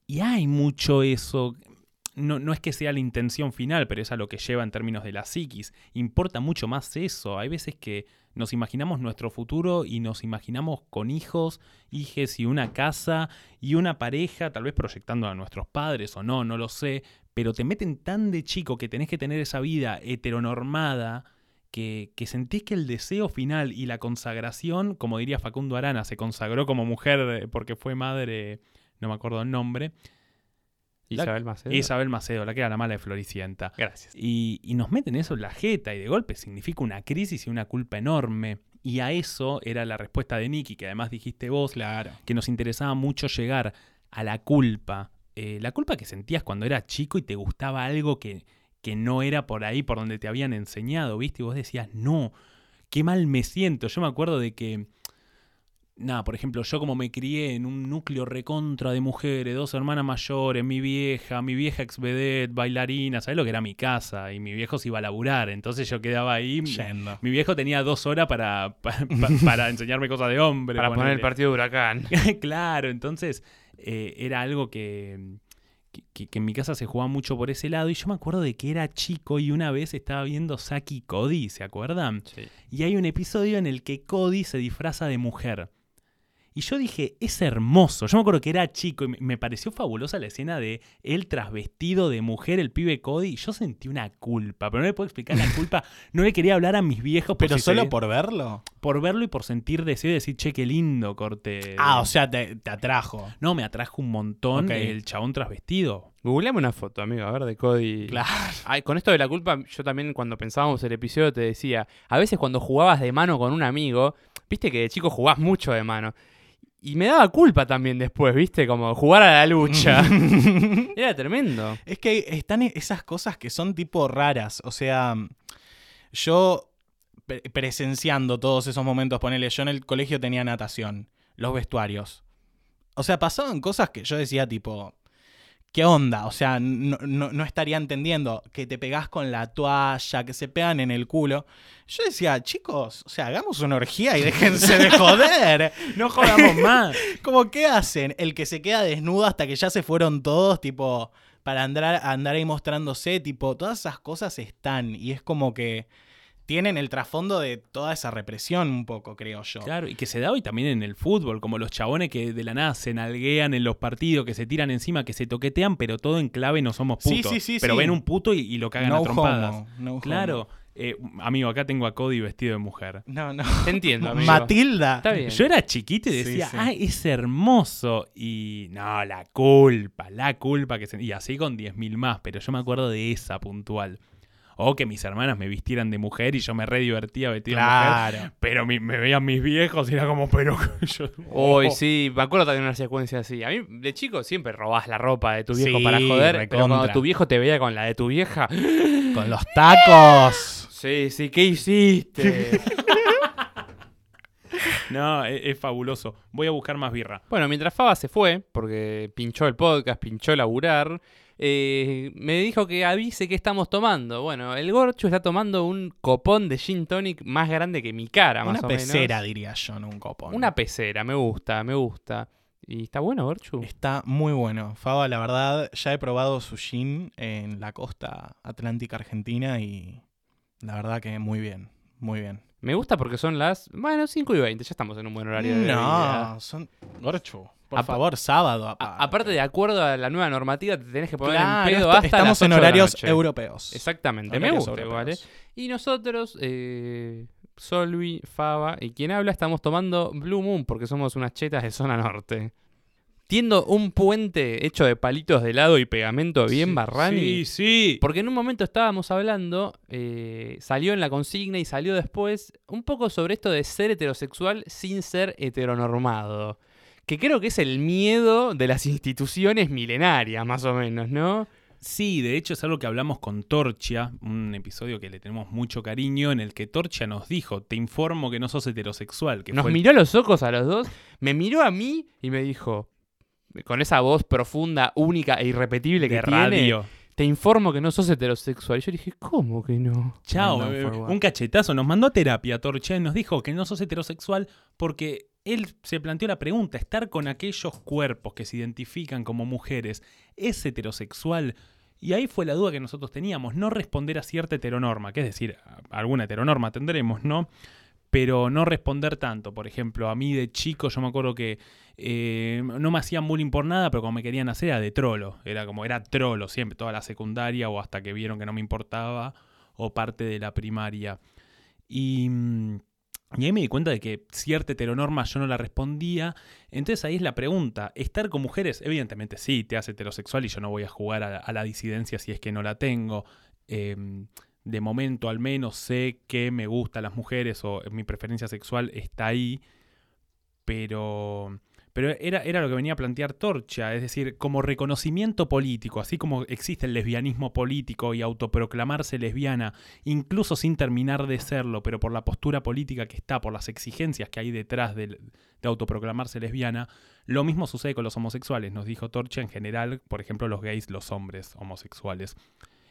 y hay mucho eso. No, no es que sea la intención final, pero es a lo que lleva en términos de la psiquis. Importa mucho más eso. Hay veces que nos imaginamos nuestro futuro y nos imaginamos con hijos, hijes y una casa y una pareja, tal vez proyectando a nuestros padres o no, no lo sé, pero te meten tan de chico que tenés que tener esa vida heteronormada que, que sentís que el deseo final y la consagración, como diría Facundo Arana, se consagró como mujer porque fue madre, no me acuerdo el nombre, Isabel Macedo. Isabel Macedo, la que era la mala de Floricienta. Gracias. Y, y nos meten eso en la jeta y de golpe significa una crisis y una culpa enorme. Y a eso era la respuesta de Nicky, que además dijiste vos, Claro. que nos interesaba mucho llegar a la culpa. Eh, la culpa que sentías cuando eras chico y te gustaba algo que, que no era por ahí, por donde te habían enseñado, ¿viste? Y vos decías, no, qué mal me siento. Yo me acuerdo de que, nada, por ejemplo, yo como me crié en un núcleo recontra de mujeres, dos hermanas mayores, mi vieja, mi vieja ex vedette, bailarina, ¿sabes lo que era mi casa? Y mi viejo se iba a laburar, entonces yo quedaba ahí. Yendo. Mi viejo tenía dos horas para, pa- pa- para [LAUGHS] enseñarme cosas de hombre. Para poner el partido de huracán. [LAUGHS] claro, entonces eh, era algo que, que- en mi casa se jugaba mucho por ese lado. Y yo me acuerdo de que era chico y una vez estaba viendo Saki y Cody, ¿se acuerdan? Sí. Y hay un episodio en el que Cody se disfraza de mujer. Y yo dije, es hermoso. Yo me acuerdo que era chico y me- pareció fabulosa la escena de él trasvestido de mujer, el pibe Cody. Y yo sentí una culpa, pero no le puedo explicar la culpa. [LAUGHS] No le quería hablar a mis viejos. Pero si solo se- por verlo. por verlo y por sentir deseo y decir, che, qué lindo corte. Ah, o sea, te, te atrajo. No, me atrajo un montón Ok. el chabón trasvestido. Googleame una foto, amigo, a ver, de Cody. Claro. Ay, con esto de la culpa, yo también cuando pensábamos el episodio te decía, a veces cuando jugabas de mano con un amigo, viste que de chico jugás mucho de mano. Y me daba culpa también después, viste, como jugar a la lucha. [LAUGHS] Era tremendo. Es que están esas cosas que son tipo raras. O sea, yo pre- presenciando todos esos momentos, ponele, yo en el colegio tenía natación, los vestuarios. O sea, pasaban cosas que yo decía tipo, ¿qué onda? O sea, no, no- no estaría entendiendo que te pegás con la toalla, que se pegan en el culo. Yo decía, chicos, o sea, hagamos una orgía y déjense de [LAUGHS] joder. No jodamos más. [LAUGHS] Como, ¿qué hacen? El que se queda desnudo hasta que ya se fueron todos, tipo, para andar, andar ahí mostrándose, tipo, todas esas cosas están. Y es como que tienen el trasfondo de toda esa represión, un poco, creo yo. Claro, y que se da hoy también en el fútbol, como los chabones que de la nada se nalguean en los partidos, que se tiran encima, que se toquetean, pero todo en clave no somos Sí, putos. sí, sí, pero sí. ven un puto y, y lo cagan no a trompadas. homo, no homo. Claro. Eh, amigo, acá tengo a Cody vestido de mujer. No, no. Te entiendo, amigo. Matilda. Está bien. Yo era chiquito y Sí, decía, sí. ah, es hermoso. Y no, la culpa, la culpa que se... Y así con 10.000 más, pero yo me acuerdo de esa puntual. O que mis hermanas me vistieran de mujer y yo me re divertía vestido de mujer. Claro. Pero mi- me veían mis viejos y era como, pero [LAUGHS] yo... Hoy oh. sí, me acuerdo también una secuencia así. A mí, de chico, siempre robás la ropa de tu viejo Sí, para joder. Pero cuando tu viejo te veía con la de tu vieja. [GASPS] Con los tacos. Sí, sí, ¿qué hiciste? [LAUGHS] No, es, es fabuloso. Voy a buscar más birra. bueno, mientras Faba se fue, porque pinchó el podcast, pinchó laburar, eh, me dijo que avise qué estamos tomando. Bueno, el Gorchu está tomando un copón de gin tonic más grande que mi cara, más Una pecera, diría yo, no un copón. Una pecera, me gusta, me gusta. ¿Y está bueno, Gorchu? Está muy bueno. Faba, la verdad, ya he probado su gin en la costa atlántica argentina y la verdad que muy bien, muy bien. Me gusta porque son las, bueno, 5 y 20, ya estamos en un buen horario de. No, son... Gorchu, por Apa- favor, sábado. A- aparte. aparte, de acuerdo a la nueva normativa, te tenés que poner Claro, en pedo hasta estamos las en 8 de la horarios noche. europeos. Exactamente, me Horarios gusta igual, ¿eh? europeos. Y nosotros, eh, Solvi, Fava y quien habla, estamos tomando Blue Moon porque somos unas chetas de zona norte. tiendo un puente hecho de palitos de helado y pegamento bien Sí, barrani. Sí, sí. Porque en un momento estábamos hablando, eh, salió en la consigna y salió después un poco sobre esto de ser heterosexual sin ser heteronormado. Que creo que es el miedo de las instituciones milenarias, más o menos, ¿no? Sí, de hecho es algo que hablamos con Torchia, un episodio que le tenemos mucho cariño, en el que Torchia nos dijo, te informo que no sos heterosexual. Que Nos fue el- miró los ojos a los dos, me miró a mí y me dijo, con esa voz profunda, única e irrepetible que de tiene, radio. te informo que no sos heterosexual. Y yo dije, ¿cómo que no? Chao, eh, un cachetazo. Nos mandó a terapia Torchia y nos dijo que no sos heterosexual porque él se planteó la pregunta, estar con aquellos cuerpos que se identifican como mujeres, ¿es heterosexual? Y ahí fue la duda que nosotros teníamos, no responder a cierta heteronorma, que es decir, alguna heteronorma tendremos, ¿no? Pero no responder tanto. Por ejemplo, a mí de chico yo me acuerdo que eh, no me hacían bullying por nada, pero como me querían hacer era de trolo. Era como, era trolo siempre, toda la secundaria o hasta que vieron que no me importaba o parte de la primaria. Y, mm, y ahí me di cuenta de que cierta heteronorma yo no la respondía. Entonces ahí es la pregunta. ¿Estar con mujeres? Evidentemente sí, te hace heterosexual y yo no voy a jugar a la, disidencia si es que no la tengo. Em, de momento al menos sé que me gustan las mujeres o mi preferencia sexual está ahí. Pero... Pero era, era lo que venía a plantear Torcha, es decir, como reconocimiento político, así como existe el lesbianismo político y autoproclamarse lesbiana, incluso sin terminar de serlo, pero por la postura política que está, por las exigencias que hay detrás del- de, autoproclamarse lesbiana, lo mismo sucede con los homosexuales, nos dijo Torcha en general, por ejemplo, los gays, los hombres homosexuales.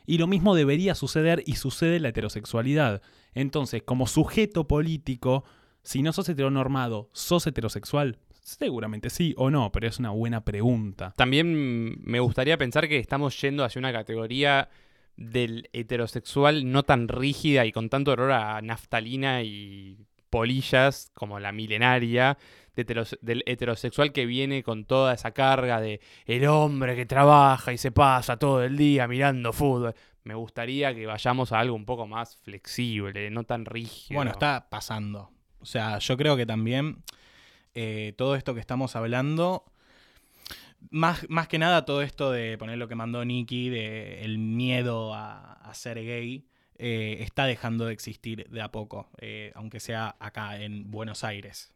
Y lo mismo debería suceder y sucede en la heterosexualidad. Entonces, como sujeto político, si no sos heteronormado, ¿sos heterosexual? Seguramente sí o no, pero es una buena pregunta. También me gustaría pensar que estamos yendo hacia una categoría del heterosexual no tan rígida y con tanto olor a naftalina y polillas como la milenaria de del heterosexual que viene con toda esa carga de el hombre que trabaja y se pasa todo el día mirando fútbol. Me gustaría que vayamos a algo un poco más flexible, no tan rígido. Bueno, está pasando. O sea, yo creo que también eh, todo esto que estamos hablando, más, más que nada todo esto de poner lo que mandó Nicky, de el miedo a, ser gay, eh, está dejando de existir de a poco, eh, aunque sea acá en Buenos Aires.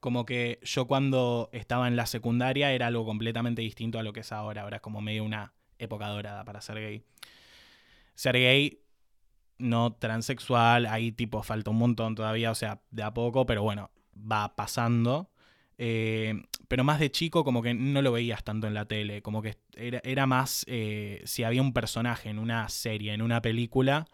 Como que yo cuando estaba en la secundaria era algo completamente distinto a lo que es ahora. Ahora es como medio una época dorada para ser gay. Ser gay no transexual, ahí tipo falta un montón todavía, o sea, de a poco, pero bueno, va pasando. Eh, pero más de chico como que no lo veías tanto en la tele, como que era, era más eh, si había un personaje en una serie, en una película,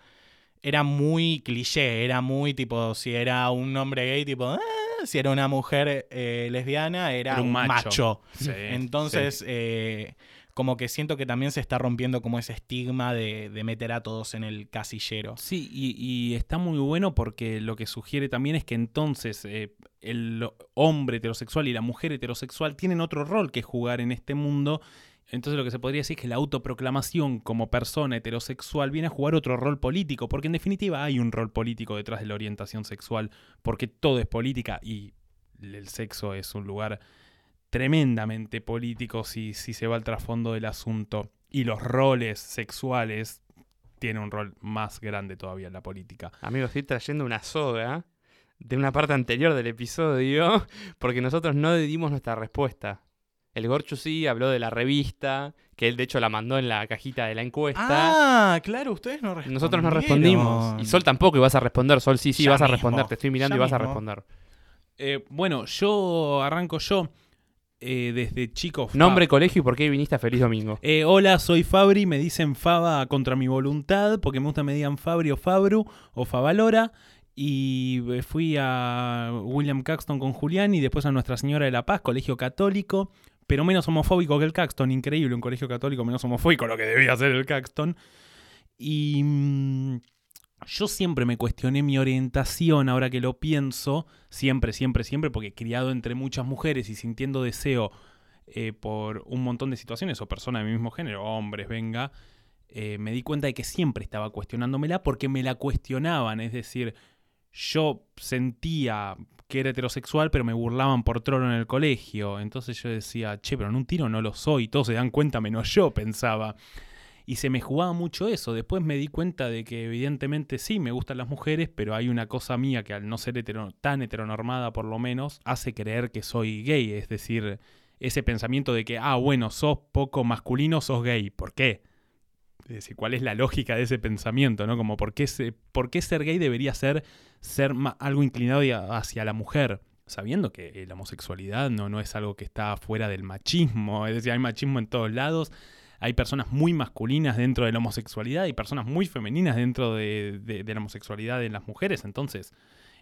era muy cliché, era muy tipo, si era un hombre gay, tipo, "Ah", si era una mujer eh, lesbiana, era, Era un macho. macho. Sí, Entonces, eh, como que siento que también se está rompiendo como ese estigma de, de meter a todos en el casillero. Sí, y, está muy bueno porque lo que sugiere también es que entonces eh, el hombre heterosexual y la mujer heterosexual tienen otro rol que jugar en este mundo. Entonces lo que se podría decir es que la autoproclamación como persona heterosexual viene a jugar otro rol político, porque en definitiva hay un rol político detrás de la orientación sexual, porque todo es política y el sexo es un lugar tremendamente político si, si se va al trasfondo del asunto. Y los roles sexuales tienen un rol más grande todavía en la política. Amigo, estoy trayendo una soga de una parte anterior del episodio [LAUGHS] porque nosotros no dimos nuestra respuesta. El Gorchu sí habló de la revista, que él de hecho la mandó en la cajita de la encuesta. Ah, claro, ustedes no respondieron. Nosotros no respondimos. Y Sol tampoco, y vas a responder. Sol, sí, sí, Ya vas a responder. Te estoy mirando ya y vas a responder. Eh, bueno, yo arranco yo eh, desde chico. Nombre, colegio y por qué viniste a Feliz Domingo. Eh, hola, soy Fabri, me dicen Faba contra mi voluntad, porque me gusta me digan Fabri o Fabru o Favalora. Y eh, fui a William Caxton con Julián y después a Nuestra Señora de la Paz, colegio católico, pero menos homofóbico que el Caxton. Increíble, un colegio católico menos homofóbico, lo que debía ser el Caxton. Y mm, yo siempre me cuestioné mi orientación, ahora que lo pienso, siempre, siempre, siempre, porque criado entre muchas mujeres y sintiendo deseo eh, por un montón de situaciones o personas de mi mismo género, hombres, venga, eh, me di cuenta de que siempre estaba cuestionándomela porque me la cuestionaban, es decir, yo sentía que era heterosexual, pero me burlaban por trolo en el colegio. Entonces yo decía, che, pero en un tiro no lo soy, todos se dan cuenta menos yo, pensaba. Y se me jugaba mucho eso. Después me di cuenta de que evidentemente sí, me gustan las mujeres, pero hay una cosa mía que al no ser tan heteronormada por lo menos, hace creer que soy gay. Es decir, ese pensamiento de que, ah, bueno, sos poco masculino, sos gay. ¿Por qué? Es decir, ¿cuál es la lógica de ese pensamiento? ¿no? Como, ¿por qué, se- por qué ser gay debería ser, ser algo inclinado hacia la mujer? Sabiendo que eh, la homosexualidad no, no es algo que está fuera del machismo. Es decir, hay machismo en todos lados. Hay personas muy masculinas dentro de la homosexualidad y personas muy femeninas dentro de, de- de la homosexualidad en las mujeres. Entonces,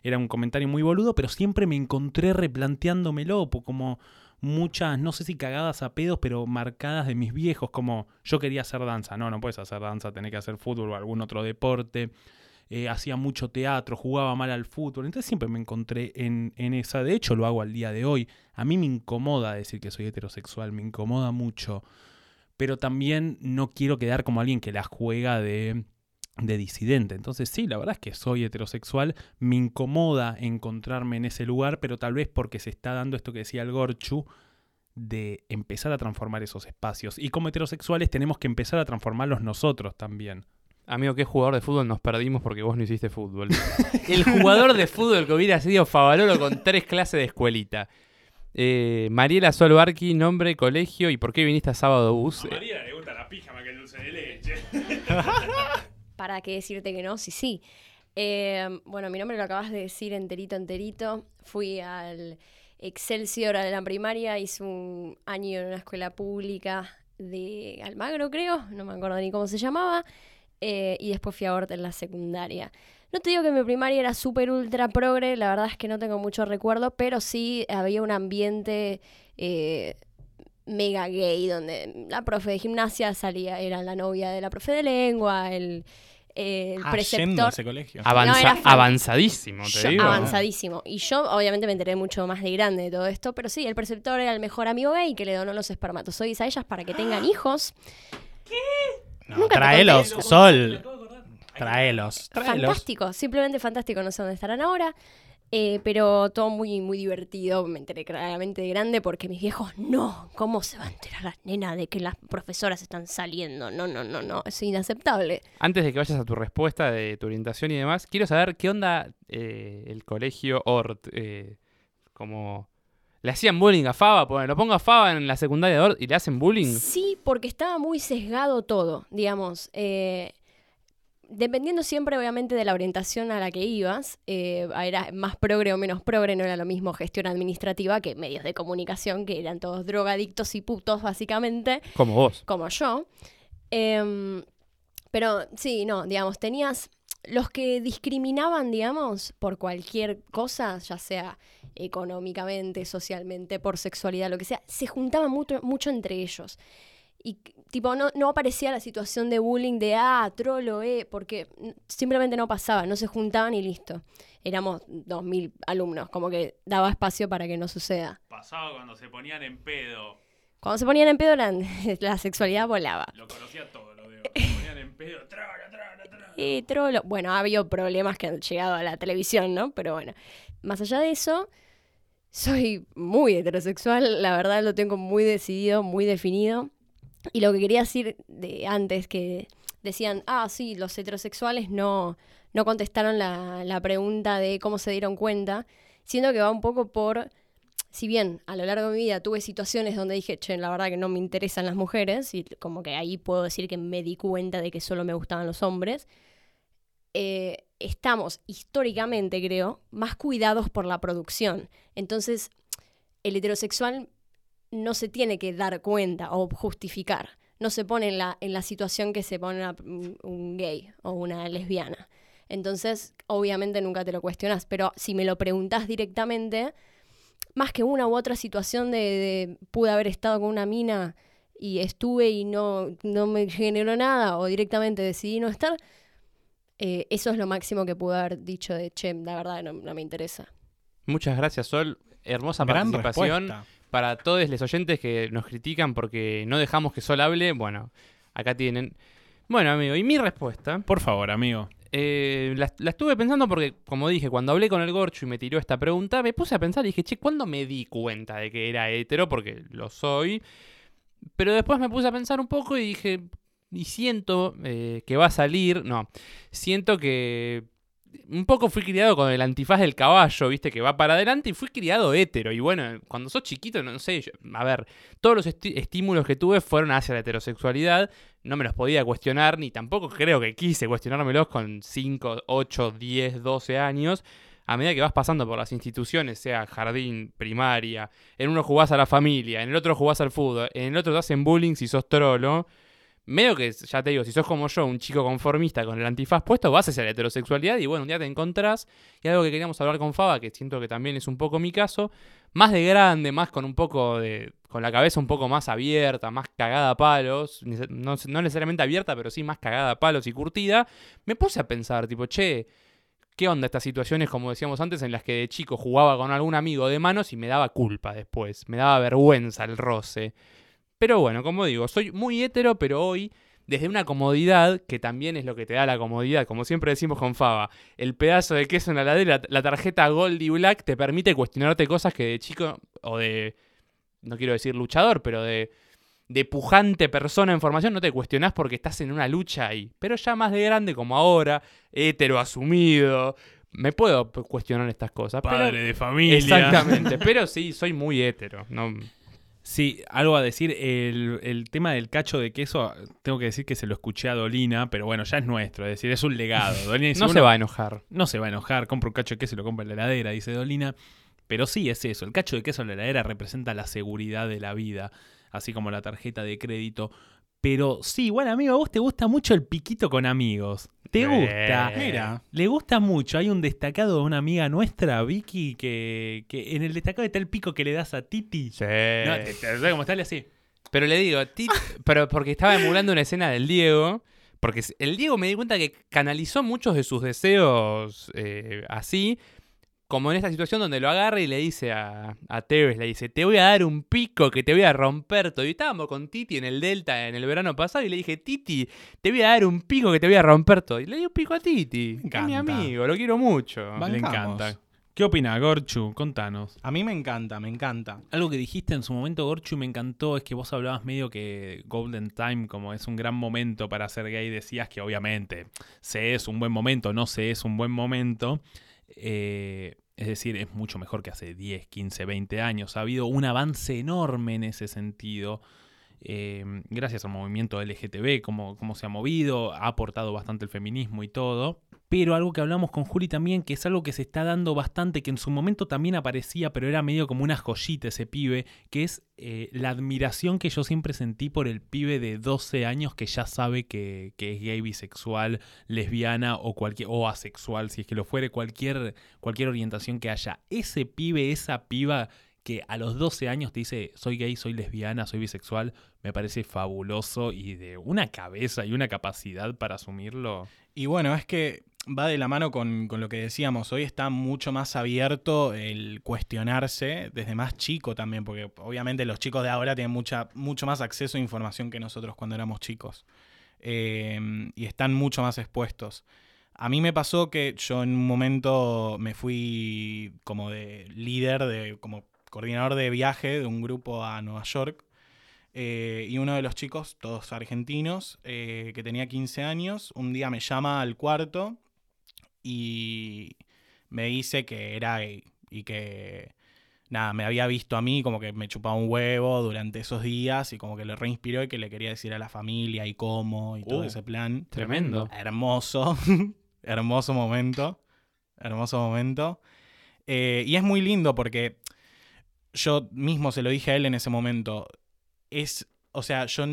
era un comentario muy boludo, pero siempre me encontré replanteándomelo, como muchas, no sé si cagadas a pedos, pero marcadas de mis viejos, como yo quería hacer danza. No, no puedes hacer danza, tenés que hacer fútbol o algún otro deporte. Eh, hacía mucho teatro, jugaba mal al fútbol. Entonces siempre me encontré en, en esa. De hecho, lo hago al día de hoy. A mí me incomoda decir que soy heterosexual, me incomoda mucho. Pero también no quiero quedar como alguien que la juega de, de disidente. Entonces sí, la verdad es que soy heterosexual. Me incomoda encontrarme en ese lugar, pero tal vez porque se está dando esto que decía el Gorchu, de empezar a transformar esos espacios. Y como heterosexuales tenemos que empezar a transformarlos nosotros también. Amigo, ¿qué jugador de fútbol nos perdimos porque vos no hiciste fútbol? [LAUGHS] El jugador de fútbol que hubiera sido Favaloro con tres clases de escuelita. Eh, Mariela Solbarqui, nombre, colegio y por qué viniste a sábado bus. Eh, le gusta la pijama que el dulce de leche. [LAUGHS] ¿Para qué decirte que no? Sí, sí. Eh, bueno, mi nombre lo acabas de decir enterito, enterito. Fui al Excelsior a la primaria, hice un año en una escuela pública de Almagro, creo, no me acuerdo ni cómo se llamaba. eh, y después fui a Horta en la secundaria. No te digo que mi primaria era súper ultra progre, la verdad es que no tengo mucho recuerdo, pero sí había un ambiente eh, mega gay, donde la profe de gimnasia salía, era la novia de la profe de lengua, el, el Ah, yendo a preceptor. ese colegio. avanza- No, era fan. avanzadísimo, te Yo- digo. avanzadísimo. Y yo, obviamente, me enteré mucho más de grande de todo esto, pero sí, el preceptor era el mejor amigo gay que le donó los espermatozoides a ellas para que tengan hijos. No, nunca te tráelos, conté. Sol. Tráelos. Fantástico, simplemente fantástico, no sé dónde estarán ahora. eh, pero todo muy, muy divertido. Me enteré claramente de grande porque mis viejos, no, ¿cómo se va a enterar la nena de que las profesoras están saliendo? No, no, no, no, es inaceptable. Antes de que vayas a tu respuesta de tu orientación y demás, quiero saber qué onda eh, el colegio Ort. eh, como. ¿Le hacían bullying a Faba? Lo pongo a Faba en la secundaria de Ort y le hacen bullying. Sí, porque estaba muy sesgado todo, digamos. eh, dependiendo siempre, obviamente, de la orientación a la que ibas, eh, era más progre o menos progre, no era lo mismo gestión administrativa que medios de comunicación, que eran todos drogadictos y putos, básicamente, Como vos. como yo. Em, pero sí, no, digamos, tenías los que discriminaban, digamos, por cualquier cosa, ya sea económicamente, socialmente, por sexualidad, lo que sea, se juntaban mucho, mucho entre ellos. Y tipo, no, no aparecía la situación de bullying de, ah, trolo, eh, porque simplemente no pasaba, no se juntaban y listo. Éramos 2.000 alumnos, como que daba espacio para que no suceda. Pasaba cuando se ponían en pedo. Cuando se ponían en pedo, la, [LAUGHS] la sexualidad volaba. Lo conocía todo, lo digo. Se ponían en pedo. Traga, traga, traga. Eh, trolo. Bueno, ha habido problemas que han llegado a la televisión, ¿no? Pero bueno, más allá de eso, soy muy heterosexual, la verdad lo tengo muy decidido, muy definido. Y lo que quería decir de antes, que decían, ah, sí, los heterosexuales no, no contestaron la, la pregunta de cómo se dieron cuenta, siendo que va un poco por, si bien a lo largo de mi vida tuve situaciones donde dije, che, la verdad que no me interesan las mujeres, y como que ahí puedo decir que me di cuenta de que solo me gustaban los hombres, eh, estamos históricamente, creo, más cuidados por la producción. Entonces, el heterosexual no se tiene que dar cuenta o justificar. No se pone en la, en la situación que se pone una- un gay o una lesbiana. Entonces, obviamente nunca te lo cuestionas, pero si me lo preguntas directamente, más que una u otra situación de, de pude haber estado con una mina y estuve y no, no me generó nada, o directamente decidí no estar, eh, eso es lo máximo que pude haber dicho de, che, la verdad no, no me interesa. Muchas gracias, Sol. Hermosa Gran participación. respuesta. Para todos los oyentes que nos critican porque no dejamos que Sol hable, bueno, acá tienen. Bueno, amigo, y mi respuesta Por favor, amigo. Eh, la, la estuve pensando porque, como dije, cuando hablé con el Gorchu y me tiró esta pregunta, me puse a pensar y dije, che, ¿cuándo me di cuenta de que era hetero? Porque lo soy. Pero después me puse a pensar un poco y dije, y siento eh, que va a salir, no, siento que un poco fui criado con el antifaz del caballo, viste, que va para adelante y fui criado hétero. Y bueno, cuando sos chiquito, no sé, yo- a ver, todos los estímulos que tuve fueron hacia la heterosexualidad. No me los podía cuestionar, ni tampoco creo que quise cuestionármelos con 5, 8, 10, 12 años. A medida que vas pasando por las instituciones, sea jardín, primaria, en uno jugás a la familia, en el otro jugás al fútbol, en el otro te hacen bullying si sos trolo. Medio que, ya te digo, si sos como yo, un chico conformista con el antifaz puesto, vas hacia la heterosexualidad y bueno, un día te encontrás. Y algo que queríamos hablar con Faba, que siento que también es un poco mi caso, más de grande, más con un poco de. con la cabeza un poco más abierta, más cagada a palos, no, no necesariamente abierta, pero sí más cagada a palos y curtida, me puse a pensar, tipo, che, ¿qué onda estas situaciones, como decíamos antes, en las que de chico jugaba con algún amigo de manos y me daba culpa después, me daba vergüenza el roce? Pero bueno, como digo, soy muy hétero, pero hoy, desde una comodidad, que también es lo que te da la comodidad, como siempre decimos con Faba, el pedazo de queso en la heladera, la tarjeta Goldie Black te permite cuestionarte cosas que de chico, o de, no quiero decir luchador, pero de, de pujante persona en formación, no te cuestionás porque estás en una lucha ahí. Pero ya más de grande como ahora, hétero asumido, me puedo cuestionar estas cosas. pero- Padre de familia. Exactamente, [LAUGHS] pero sí, soy muy hétero. No, Sí, algo a decir, el, el tema del cacho de queso, tengo que decir que se lo escuché a Dolina, pero bueno, ya es nuestro, es decir, es un legado. [LAUGHS] Dolina dice, no se "Uno va a enojar. No se va a enojar, compra un cacho de queso y lo compra en la heladera, dice Dolina. Pero sí es eso, el cacho de queso en la heladera representa la seguridad de la vida, así como la tarjeta de crédito. Pero sí, bueno amigo, a vos te gusta mucho el piquito con amigos. ¿Te gusta? Eh, Mira, Le gusta mucho. Hay un destacado de una amiga nuestra, Vicky, que, que en el destacado está el pico que le das a Titi. Sí. No, te, te, ¿sabes cómo está? así. Pero le digo, Tit- pero porque estaba emulando una escena del Diego. Porque el Diego me di cuenta que canalizó muchos de sus deseos eh, así. Como en esta situación donde lo agarra y le dice a, a Tevez, le dice, te voy a dar un pico que te voy a romper todo. Y estábamos con Titi en el Delta en el verano pasado y le dije, Titi, te voy a dar un pico que te voy a romper todo. Y le di un pico a Titi. Que Es mi amigo, lo quiero mucho. Bancamos. Le encanta. ¿Qué opina Gorchu? Contanos. a mí me encanta, me encanta. Algo que dijiste en su momento, Gorchu, y me encantó, es que vos hablabas medio que Golden Time, como es un gran momento para ser gay, decías que obviamente se es un buen momento, no se es un buen momento. Eh, es decir, es mucho mejor que hace 10, 15, 20 años. Ha habido un avance enorme en ese sentido. eh, gracias al movimiento LGTB, cómo, cómo se ha movido, ha aportado bastante el feminismo y todo. Pero algo que hablamos con Juli también, que es algo que se está dando bastante, que en su momento también aparecía, pero era medio como una joyita ese pibe, que es eh, la admiración que yo siempre sentí por el pibe de 12 años que ya sabe que, es gay, bisexual, lesbiana o, cualquier, o asexual, si es que lo fuere, cualquier, cualquier orientación que haya. Ese pibe, esa piba que a los 12 años te dice soy gay, soy lesbiana, soy bisexual, me parece fabuloso y de una cabeza y una capacidad para asumirlo. Y bueno, es que va de la mano con, con lo que decíamos. Hoy está mucho más abierto el cuestionarse desde más chico también, porque obviamente los chicos de ahora tienen mucha, mucho más acceso a información que nosotros cuando éramos chicos. Eh, y están mucho más expuestos. A mí me pasó que yo en un momento me fui como de líder, de, como coordinador de viaje de un grupo a Nueva York. Eh, y uno de los chicos, todos argentinos, eh, que tenía 15 años, un día me llama al cuarto y me dice que era gay y que nada, me había visto a mí como que me chupaba un huevo durante esos días y como que le reinspiró y que le quería decir a la familia y cómo y todo Uh, ese plan. Tremendo. Hermoso, [LAUGHS] hermoso momento, hermoso momento. Eh, y es muy lindo porque yo mismo se lo dije a él en ese momento. Es, o sea, yo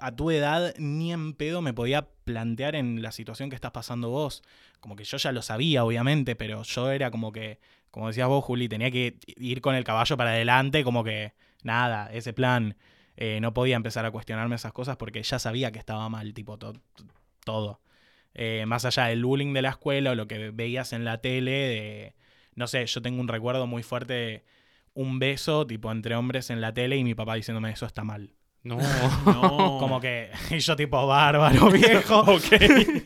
a tu edad ni en pedo me podía plantear en la situación que estás pasando vos. Como que yo ya lo sabía, obviamente, pero yo era como que, como decías vos, Juli, tenía que ir con el caballo para adelante, como que nada, ese plan. Eh, no podía empezar a cuestionarme esas cosas porque ya sabía que estaba mal, tipo, to- todo. Eh, más allá del bullying de la escuela o lo que veías en la tele, de, no sé, yo tengo un recuerdo muy fuerte un beso, tipo, entre hombres en la tele y mi papá diciéndome eso está mal. No. No. Como que [LAUGHS] y yo tipo bárbaro, viejo. [LAUGHS]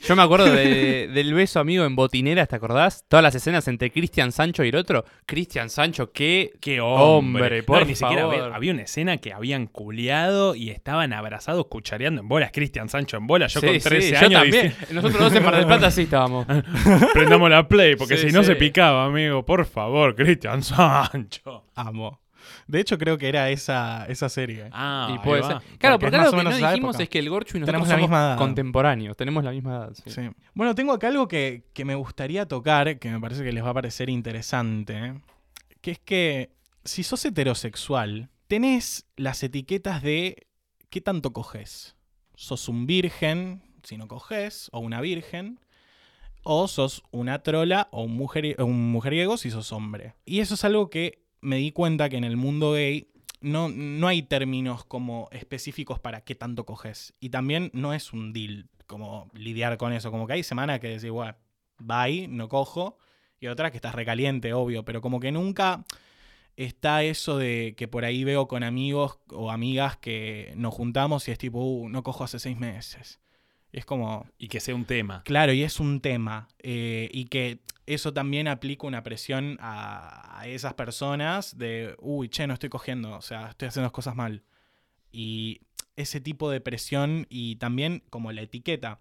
Yo me acuerdo de- del beso amigo en Botineras, ¿te acordás? Todas las escenas entre Cristian Sancho y el otro. Cristian Sancho, qué... Qué hombre, Hombre, No, por ni siquiera favor. había, había una escena que habían culeado y estaban abrazados cuchareando en bolas. Cristian Sancho en bolas. Yo Sí, con sí, 13 yo años también. dice- Nosotros dos en Mar del Plata sí estábamos. [LAUGHS] prendamos la play, porque Sí, si no sí. se picaba, amigo. Por favor, Cristian Sancho. Amo. De hecho, creo que era esa, esa serie. Ah, y ahí puede va. ser. Claro, Porque porque es más algo o que no dijimos época. es que el Gorchu y nosotros Tenemos la somos misma edad. contemporáneos. Tenemos la misma edad, sí. Sí. Bueno, tengo acá algo que, que me gustaría tocar, que me parece que les va a parecer interesante, que es que si sos heterosexual, tenés las etiquetas de qué tanto coges. Sos un virgen si no coges, o una virgen, o sos una trola o un, mujer, un mujeriego si sos hombre. Y eso es algo que me di cuenta que en el mundo gay no, no hay términos como específicos para qué tanto coges. Y también no es un deal como lidiar con eso. Como que hay semanas que decís, bueno, bye, no cojo. Y otras que estás recaliente, obvio. Pero como que nunca está eso de que por ahí veo con amigos o amigas que nos juntamos y es tipo, uh, no cojo hace seis meses. Es como, Y que sea un tema. Claro, y es un tema. eh, y que eso también aplica una presión a, a esas personas de, uy, che, no estoy cogiendo, o sea, estoy haciendo las cosas mal. Y ese tipo de presión y también como la etiqueta.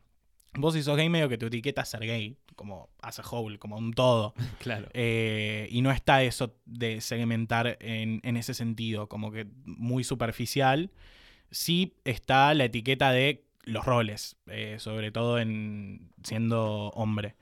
Vos si sos gay medio que tu etiqueta es ser gay, como as a whole, como un todo. [LAUGHS] Claro. Eh, y no está eso de segmentar en, en ese sentido, como que muy superficial. Sí está la etiqueta de los roles, eh, sobre todo en siendo hombre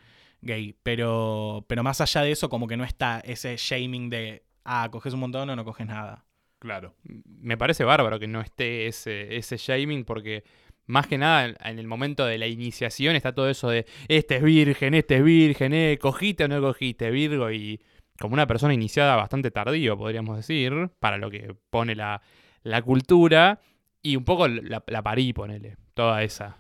gay. Pero, pero más allá de eso, como que no está ese shaming de, ah, coges un montón o no coges nada. Claro. Me parece bárbaro que no esté ese, ese shaming porque más que nada en- el momento de la iniciación está todo eso de este es virgen, este es virgen, eh, cogiste o no cogiste, Virgo, y como una persona iniciada bastante tardío, podríamos decir, para lo que pone la, la cultura, y un poco la, la parí, ponele, toda esa.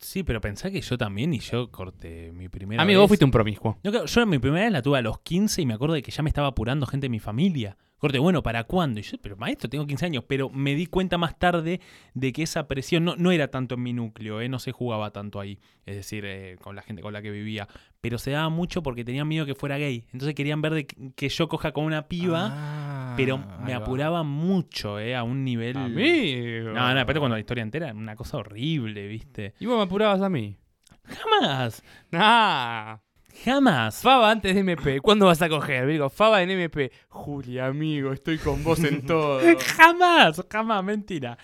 Sí, pero pensá que yo también y yo corté mi primera Amigo, vos vez. fuiste un promiscuo. No, claro, yo mi primera vez la tuve a los 15 y me acuerdo de que ya me estaba apurando gente de mi familia. Corte, bueno, ¿para cuándo? Y yo, pero maestro, tengo 15 años. Pero me di cuenta más tarde de que esa presión no, no era tanto en mi núcleo, ¿eh? no se jugaba tanto ahí. Es decir, eh, con la gente con la que vivía. Pero se daba mucho porque tenían miedo que fuera gay. Entonces querían ver de que, yo coja con una piba. Ah, pero me apuraba mucho, ¿eh? A un nivel... Amigo. No, no, aparte cuando la historia entera era una cosa horrible, ¿viste? Y vos me apurabas a mí. Jamás, Ah. jamás. Faba antes de MP. ¿Cuándo vas a coger? Digo, Faba en MP. Julia, amigo, estoy con vos en todo. [LAUGHS] jamás, jamás, mentira.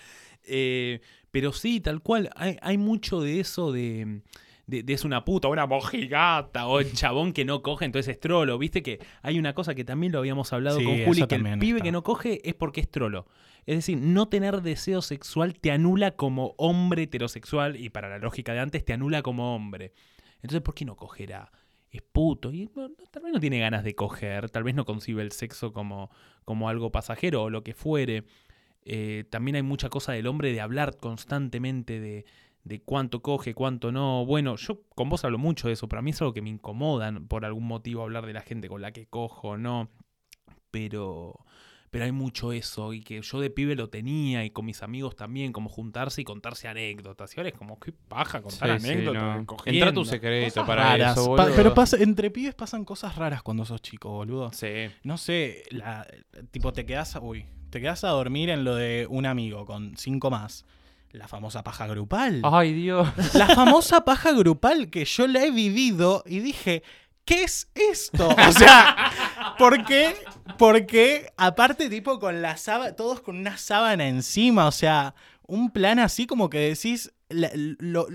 Eh, pero sí, tal cual, hay, hay mucho de eso de, de, de es una puta, una mojigata, o el chabón que no coge, entonces es trolo. Viste que hay una cosa que también lo habíamos hablado Sí, con Juli, que el pibe está. que no coge es porque es trolo. Es decir, no tener deseo sexual te anula como hombre heterosexual y para la lógica de antes te anula como hombre. Entonces, ¿por qué no cogerá? Es puto y tal vez no tiene ganas de coger, tal vez no concibe el sexo como, como algo pasajero o lo que fuere. Eh, también hay mucha cosa del hombre de hablar constantemente de, de cuánto coge, cuánto no. Bueno, yo con vos hablo mucho de eso, pero a mí es algo que me incomoda por algún motivo hablar de la gente con la que cojo o no. Pero, pero hay mucho eso y que yo de pibe lo tenía y con mis amigos también, como juntarse y contarse anécdotas. Y ahora es como, qué paja contar Sí, sí, anécdotas. no. Entra tu secreto Cosas para raras. eso, Pa- pero pasa, entre pibes pasan cosas raras cuando sos chico, boludo. Sí. No sé, la- tipo te quedas, a- uy, te quedas a dormir en lo de un amigo con cinco más. La famosa paja grupal. Ay, Dios. La famosa paja grupal que yo la he vivido y dije, ¿qué es esto? O sea, ¿por qué? Porque aparte tipo con la sábana, todos con una sábana encima, o sea, un plan así como que decís la- lo,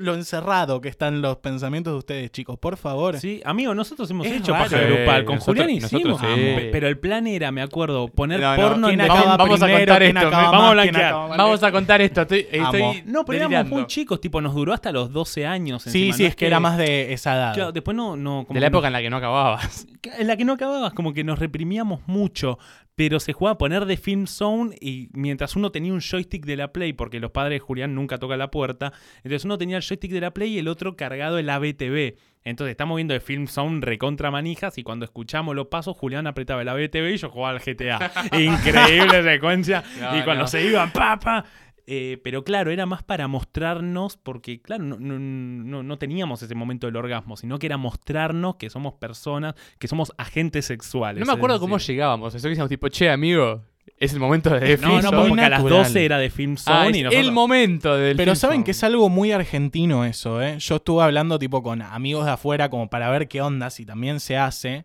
lo encerrado que están los pensamientos de ustedes, chicos, por favor. Sí, amigo, nosotros hemos Es hecho raro. paja grupal. Con nosotros- Julián hicimos. nosotros sí. Pero el plan era, me acuerdo, poner No, no, porno en ¿Quién la Vamos- vamos a contar ¿Quién esto, vamos a. Vamos a contar esto. Estoy, Amo. estoy No, pero éramos delirando. muy chicos, tipo, nos duró hasta los 12 años. Sí, encima, sí, no es que era más de esa edad. Claro, después no. no como De la época en la que no acababas. [LAUGHS] en la que no acababas, como que nos reprimíamos mucho. Pero se jugaba a poner de Film Zone y mientras uno tenía un joystick de la Play, porque los padres de Julián nunca tocan la puerta, entonces uno tenía el joystick de la Play y el otro cargado el ABTV. Entonces estamos viendo de Film Zone recontra manijas y cuando escuchamos los pasos, Julián apretaba el ABTV y yo jugaba al GTA. [LAUGHS] Increíble secuencia. No, y cuando no. se iban, pa, pa. Eh, pero claro, era más para mostrarnos, porque claro, no, no- no- no teníamos ese momento del orgasmo, sino que era mostrarnos que somos personas, que somos agentes sexuales. No me acuerdo cómo llegábamos. Eso que decíamos tipo, che, amigo, es el momento de No, no, Film Zone". porque a las natural. 12 era de Film Ah, Zone es y nosotros... el momento del Pero Film saben Zone. que es algo muy argentino eso, ¿eh? Yo estuve hablando tipo con amigos de afuera como para ver qué onda, si también se hace.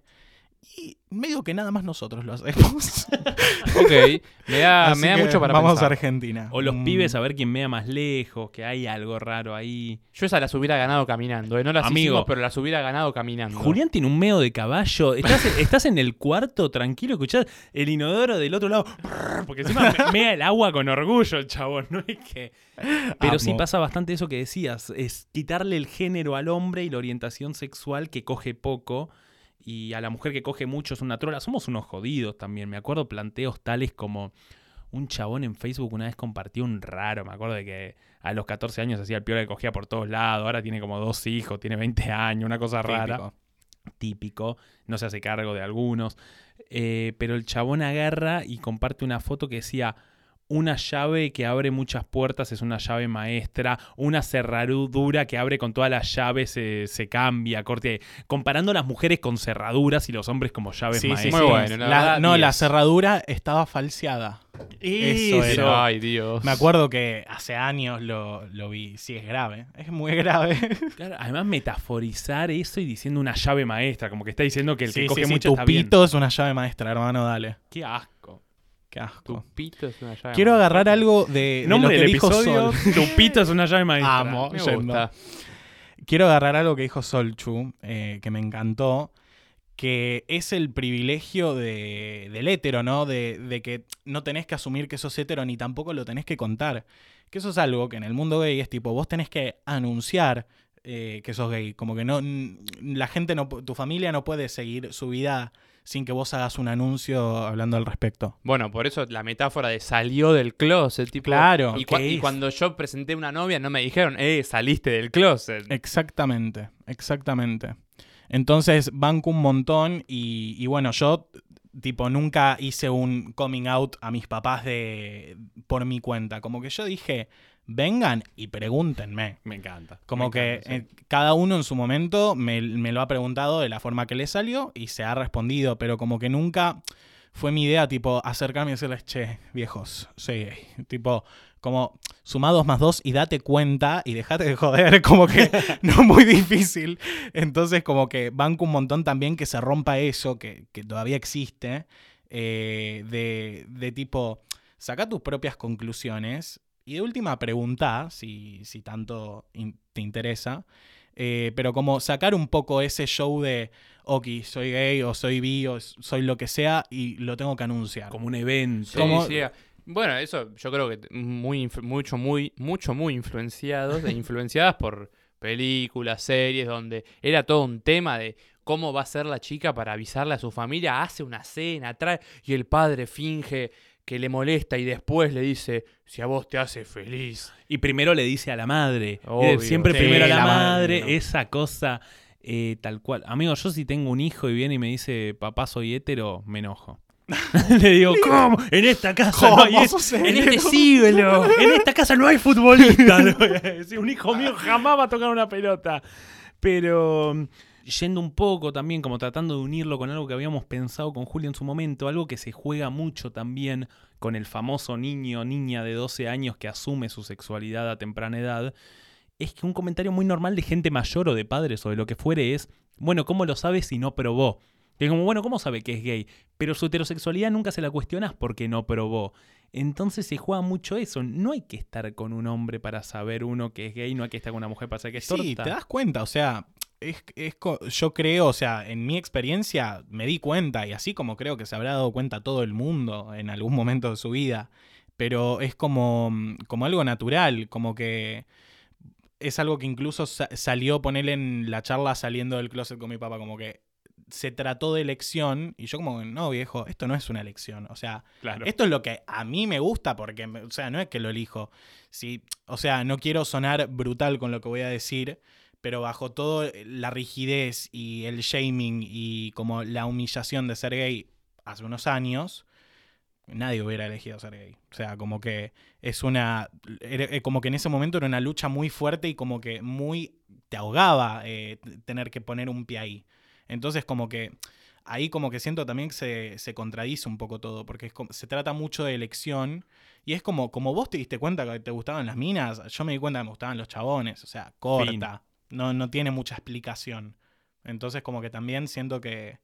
Y medio que nada más nosotros lo hacemos. [LAUGHS] Ok, me da, me mucho para Vamos pensar. a Argentina. O los Mm. pibes a ver quién mea más lejos, que hay algo raro ahí. Yo esa las hubiera ganado caminando. ¿eh? No las Amigo. hicimos, pero las hubiera ganado caminando. Julián tiene un meo de caballo. Estás, [LAUGHS] estás en el cuarto, tranquilo, escuchás el inodoro del otro lado. Porque encima me- mea el agua con orgullo el chabón. No es que. Pero sí pasa bastante eso que decías. Es quitarle el género al hombre y la orientación sexual que coge poco. Y a la mujer que coge mucho es una trola. Somos unos jodidos también. Me acuerdo planteos tales como. Un chabón en Facebook una vez compartió un raro. Me acuerdo de que a los 14 años hacía el piola que cogía por todos lados. Ahora tiene como dos hijos, tiene 20 años, una cosa rara Típico. típico, no se hace cargo de algunos, eh, pero el chabón agarra y comparte una foto que decía, una llave que abre muchas puertas es una llave maestra, una cerradura que abre con todas las llaves se, se cambia, corte, comparando las mujeres con cerraduras y los hombres como llaves Sí, sí, maestras. Muy bueno, la La- verdad, no, la 10. cerradura estaba falseada. Eso Eso. era. Ay, Dios. Me acuerdo que hace años lo, lo vi. Sí, es grave. Es muy [LAUGHS] grave. Claro, además metaforizar eso y diciendo una llave maestra, como que está diciendo que el sí, que coge sí, mucho tu pito es una llave maestra, hermano, dale. Qué asco. Qué Tu asco. pito es una llave Quiero maestra. agarrar algo de, de lo Nombre que del dijo episodio, Sol. [LAUGHS] tu pito es una llave maestra. Amo. Me gusta. Quiero agarrar algo que dijo Solchu, eh, que me encantó, que es el privilegio de, del hétero, ¿no? De, de que no tenés que asumir que sos hétero ni tampoco lo tenés que contar. Que eso es algo que en el mundo gay es tipo, vos tenés que anunciar eh, que sos gay. Como que no, la gente, no, tu familia no puede seguir su vida sin que vos hagas un anuncio hablando al respecto. Bueno, por eso la metáfora de salió del closet, tipo. Claro, Y, cuando yo presenté una novia, no me dijeron, eh, saliste del closet. Exactamente, exactamente. Entonces banco un montón y, y bueno, yo tipo nunca hice un coming out a mis papás de por mi cuenta. Como que yo dije, vengan y pregúntenme. Me encanta. Como me que encanta, sí. eh, cada uno en su momento me, me lo ha preguntado de la forma que le salió y se ha respondido, pero como que nunca fue mi idea, tipo, acercarme y decirles, che, viejos, soy gay. Tipo, como sumá dos más dos y date cuenta y dejate de joder, [LAUGHS] como que [LAUGHS] no es muy difícil. Entonces, como que banco un montón también que se rompa eso, que, que todavía existe, eh, de, de tipo, saca tus propias conclusiones y de última pregunta, si, si tanto in- te interesa, eh, pero como sacar un poco ese show de, ok, soy gay o soy bi o soy lo que sea y lo tengo que anunciar. Como un evento. Sí, como- sí. Bueno, eso yo creo que muy, mucho, muy, mucho, muy influenciados, e influenciadas por películas, series, donde era todo un tema de cómo va a ser la chica para avisarle a su familia, hace una cena, trae, y el padre finge que le molesta y después le dice, si a vos te hace feliz. Y primero le dice a la madre. Obvio. Siempre Sí, primero a la, la madre. madre, ¿no? Esa cosa eh, tal cual. Amigo, yo si tengo un hijo y viene y me dice, papá, soy hétero, me enojo. [LAUGHS] le digo, ¿cómo? En esta casa no hay ¿Cómo hétero. sos En este siglo. En esta casa no hay futbolista. [LAUGHS] Un hijo mío jamás va a tocar una pelota. Pero yendo un poco también, como tratando de unirlo con algo que habíamos pensado con Julio en su momento, algo que se juega mucho también con el famoso niño o niña de 12 años que asume su sexualidad a temprana edad, es que un comentario muy normal de gente mayor o de padres o de lo que fuere es, bueno, ¿cómo lo sabes si no probó? Que es como, bueno, ¿cómo sabe que es gay? Pero su heterosexualidad nunca se la cuestionas porque no probó. Entonces se juega mucho eso. No hay que estar con un hombre para saber uno que es gay, no hay que estar con una mujer para saber que es Sí, torta. te das cuenta, o sea, es, es yo creo, o sea, en mi experiencia me di cuenta, y así como creo que se habrá dado cuenta todo el mundo en algún momento de su vida, pero es como, como algo natural, como que es algo que incluso sa- salió poner en la charla saliendo del closet con mi papá, como que se trató de elección, y yo como, no viejo, esto no es una elección, o sea, Claro. esto es lo que a mí me gusta porque, o sea, no es que lo elijo. Sí, o sea, no quiero sonar brutal con lo que voy a decir, pero bajo todo la rigidez y el shaming y como la humillación de ser gay hace unos años, nadie hubiera elegido ser gay. O sea, como que es una. eh, como que en ese momento era una lucha muy fuerte y como que muy. te ahogaba eh, tener que poner un pie ahí. Entonces, como que. Ahí como que siento también que se, se contradice un poco todo, porque se trata mucho de elección y es como, como vos te diste cuenta que te gustaban las minas, yo me di cuenta que me gustaban los chabones, o sea, corta, no, no tiene mucha explicación. Entonces como que también siento que,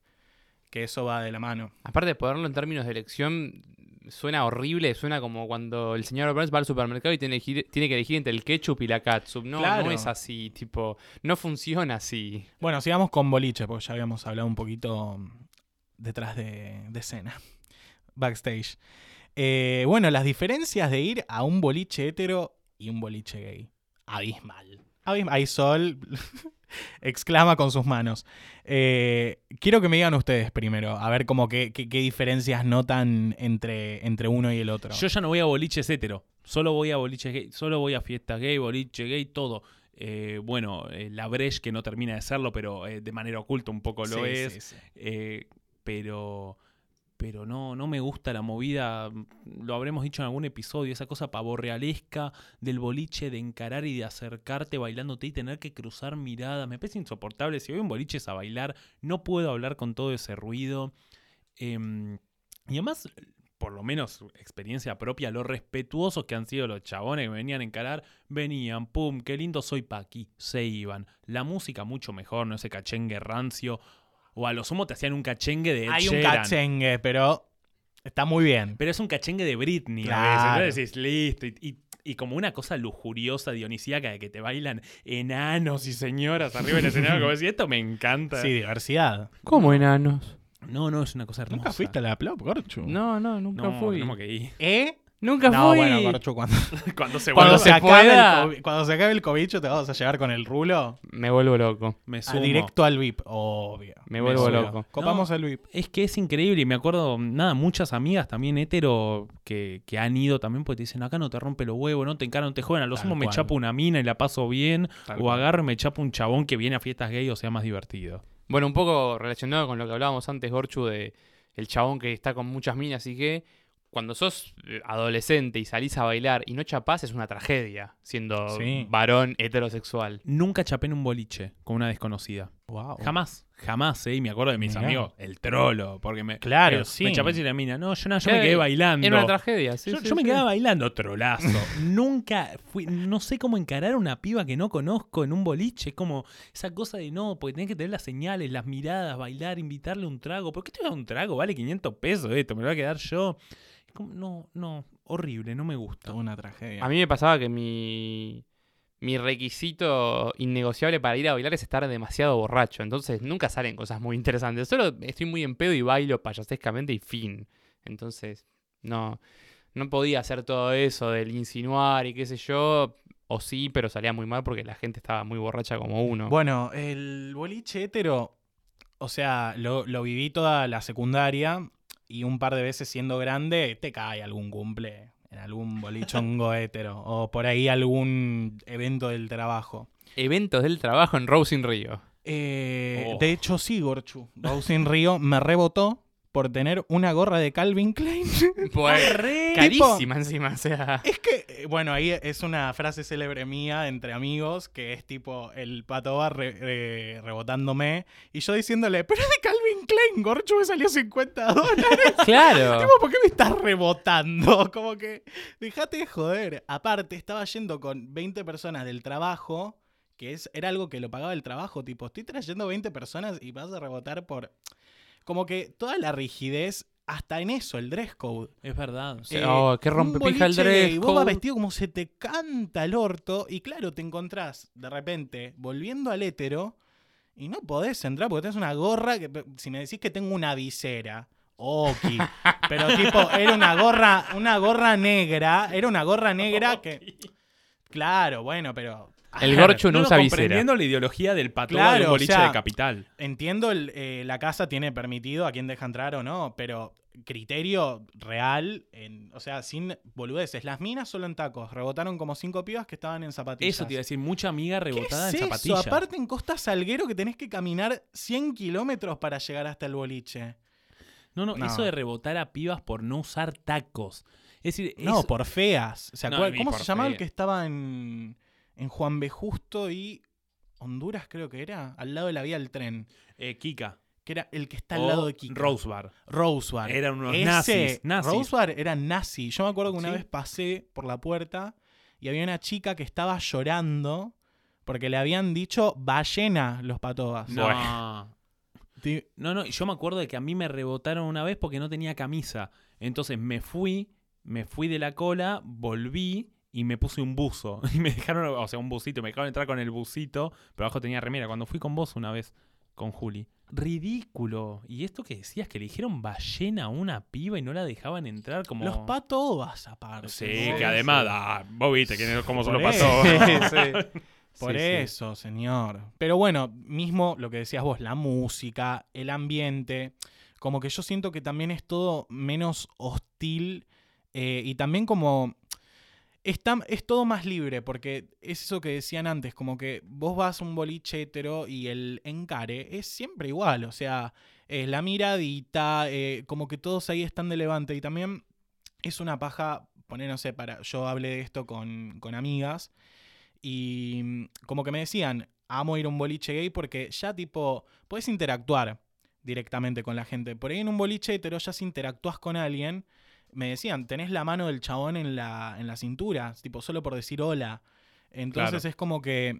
que eso va de la mano. Aparte de ponerlo en términos de elección, suena horrible, suena como cuando el señor Burns va al supermercado y tiene, que elegir- tiene que elegir entre el ketchup y la catsup. No, Claro. no es así, tipo, no funciona así. Bueno, sigamos con boliche, porque ya habíamos hablado un poquito detrás de, de escena, [LAUGHS] backstage. Eh, bueno, las diferencias de ir a un boliche hetero y un boliche gay. Abismal. Abismal. Ahí Sol [LAUGHS] exclama con sus manos. Eh, quiero que me digan ustedes primero, a ver como qué, qué- qué diferencias notan entre, entre uno y el otro. Yo ya no voy a boliches hetero. Solo voy a boliches gay. Solo voy a fiestas gay, boliche gay, todo. Eh, bueno, eh, la Breche que no termina de serlo, pero de manera oculta un poco lo Sí, es. sí, sí. Pero pero no, no me gusta la movida, lo habremos dicho en algún episodio, esa cosa pavorrealesca del boliche, de encarar y de acercarte bailándote y tener que cruzar miradas. Me parece insoportable. Si voy a un boliche a bailar, no puedo hablar con todo ese ruido. Em, y además, por lo menos experiencia propia, lo respetuosos que han sido los chabones que venían a encarar, venían, pum, qué lindo soy pa' aquí, se iban. La música mucho mejor, no ese cachengue rancio. O a lo sumo te hacían un cachengue de Ed Hay un cachengue, pero está muy bien. Pero es un cachengue de Britney Claro. a veces. Entonces decís, listo. Y, y- y como una cosa lujuriosa, dionisíaca, de que te bailan enanos y señoras arriba del escenario. Como decís, esto me encanta. Sí, diversidad. ¿Cómo enanos? No, no, es una cosa hermosa. ¿Nunca fuiste a la Plop, Gorchu? No, no, nunca No, fui. tenemos que ir. ¿Eh? Nunca No, fui. bueno, Gorchu, cuando, [LAUGHS] Cuando se cuando, se se acabe pueda. el COVID, cuando se acabe el cobicho, te vamos a llevar con el rulo Me vuelvo loco. me a sumo. directo al VIP. Obvio. Me vuelvo loco. Copamos el VIP. Es que es increíble y me acuerdo, nada, muchas amigas también hetero que, que han ido también porque te dicen, acá no te rompe los huevos, no te encaran, no te joden, a lo sumo me chapo una mina y la paso bien, Tal o cual. agarro y me chapo un chabón que viene a fiestas gay o sea más divertido. Bueno, un poco relacionado con lo que hablábamos antes, Gorchu, de el chabón que está con muchas minas y que cuando sos adolescente y salís a bailar y no chapás es una tragedia, siendo Sí. varón heterosexual. Nunca chapé en un boliche con una desconocida. Wow. Jamás, jamás, ¿eh? Y me acuerdo de mis Mirá. amigos, el trolo, porque me. Claro, eh, sí. Me chapé y la mina. No, yo, no, yo me quedé bailando. Era una tragedia, sí. yo sí, yo me quedaba bailando, trolazo. [LAUGHS] Nunca fui, no sé cómo encarar a una piba que no conozco en un boliche. Es como esa cosa de no, porque tenés que tener las señales, las miradas, bailar, invitarle un trago. ¿Por qué te voy a dar un trago? Vale 500 pesos esto, me lo voy a quedar yo. No, no, horrible, no me gusta. Una tragedia. A mí me pasaba que mi, mi requisito innegociable para ir a bailar es estar demasiado borracho. Entonces nunca salen cosas muy interesantes. Solo estoy muy en pedo y bailo payasescamente y fin. Entonces, no, no podía hacer todo eso del insinuar y qué sé yo. O sí, pero salía muy mal porque la gente estaba muy borracha como uno. Bueno, el boliche hetero, o sea, lo, lo viví toda la secundaria y un par de veces siendo grande te cae algún cumple en algún bolichongo [LAUGHS] hetero o por ahí algún evento del trabajo. Eventos del trabajo en Rose in Rio. Eh, Oh. De hecho, sí, Gorchu. Rosin Río me rebotó por tener una gorra de Calvin Klein. [LAUGHS] Pues, carísima encima, o sea. Es que, eh, bueno, ahí es una frase célebre mía entre amigos que es tipo el pato va re- re- rebotándome y yo diciéndole, pero es de Calvin Klein, Gorchu me salió 50 dólares. [LAUGHS] Claro. Tipo, ¿por qué me estás rebotando? [LAUGHS] Como que, dejate de joder. Aparte, estaba yendo con 20 personas del trabajo, que es, era algo que lo pagaba el trabajo. Tipo, estoy trayendo 20 personas y vas a rebotar por... Como que toda la rigidez, hasta en eso, el dress code. Es verdad. Sí. Oh, qué rompepija el dress gay, Vos vas code. vestido como se te canta el orto. Y claro, te encontrás de repente volviendo al hétero y no podés entrar porque tenés una gorra que si me decís que tengo una visera. Ok. [LAUGHS] Pero tipo, era una gorra, una gorra negra. Era una gorra negra que. Claro, bueno, pero. El Gorchu no, no, usa visera. comprendiendo la ideología del patrón Claro, del o boliche sea, de capital. Entiendo, el, eh, la casa tiene permitido a quién deja entrar o no, pero criterio real, en, o sea, sin boludeces. Las minas solo en tacos. Rebotaron como cinco pibas que estaban en zapatillas. Eso te iba a decir, mucha amiga ¿Qué rebotada es en eso? zapatillas. Aparte en Costa Salguero que tenés que caminar 100 kilómetros para llegar hasta el boliche. No, no, No. eso de rebotar a pibas por no usar tacos. Es decir, No, eso- por feas. ¿Se No, acuerdan? ni ¿Cómo por se llamaba el que estaba en, en Juan B. Justo y Honduras, creo que era? Al lado de la vía del tren. eh, Kika. Que era el que está al o lado de Kika. Rosebar. Rosebar. Eran unos Ese- nazis, nazis. Rosebar era nazi. Yo me acuerdo que una Sí. vez pasé por la puerta y había una chica que estaba llorando porque le habían dicho ballena los patobas. No. No, no, y yo me acuerdo de que a mí me rebotaron una vez porque no tenía camisa. Entonces me fui, me fui de la cola, volví y me puse un buzo. [LAUGHS] Y me dejaron, o sea, un busito, me dejaron entrar con el busito, pero abajo tenía remera. Cuando fui con vos una vez, con Juli. Ridículo. Y esto que decías, que le dijeron ballena a una piba y no la dejaban entrar como... Los patobas, aparte. Sí, ¿no? que además, ah, vos viste cómo son Por los. [LAUGHS] Por Sí, sí. eso, señor. Pero bueno, mismo lo que decías vos, la música, el ambiente, como que yo siento que también es todo menos hostil eh, y también como... Está, es todo más libre, porque es eso que decían antes, como que vos vas a un boliche hetero y el encare es siempre igual, o sea, es la miradita, eh, como que todos ahí están de levante y también es una paja, poner, no sé, para, yo hablé de esto con, con amigas y mm, como que me decían, amo ir a un boliche gay porque ya tipo, puedes interactuar directamente con la gente. Por ahí en un boliche hetero ya si interactúas con alguien, me decían, tenés la mano del chabón en la, en la cintura, tipo solo por decir hola. Entonces Claro. es como que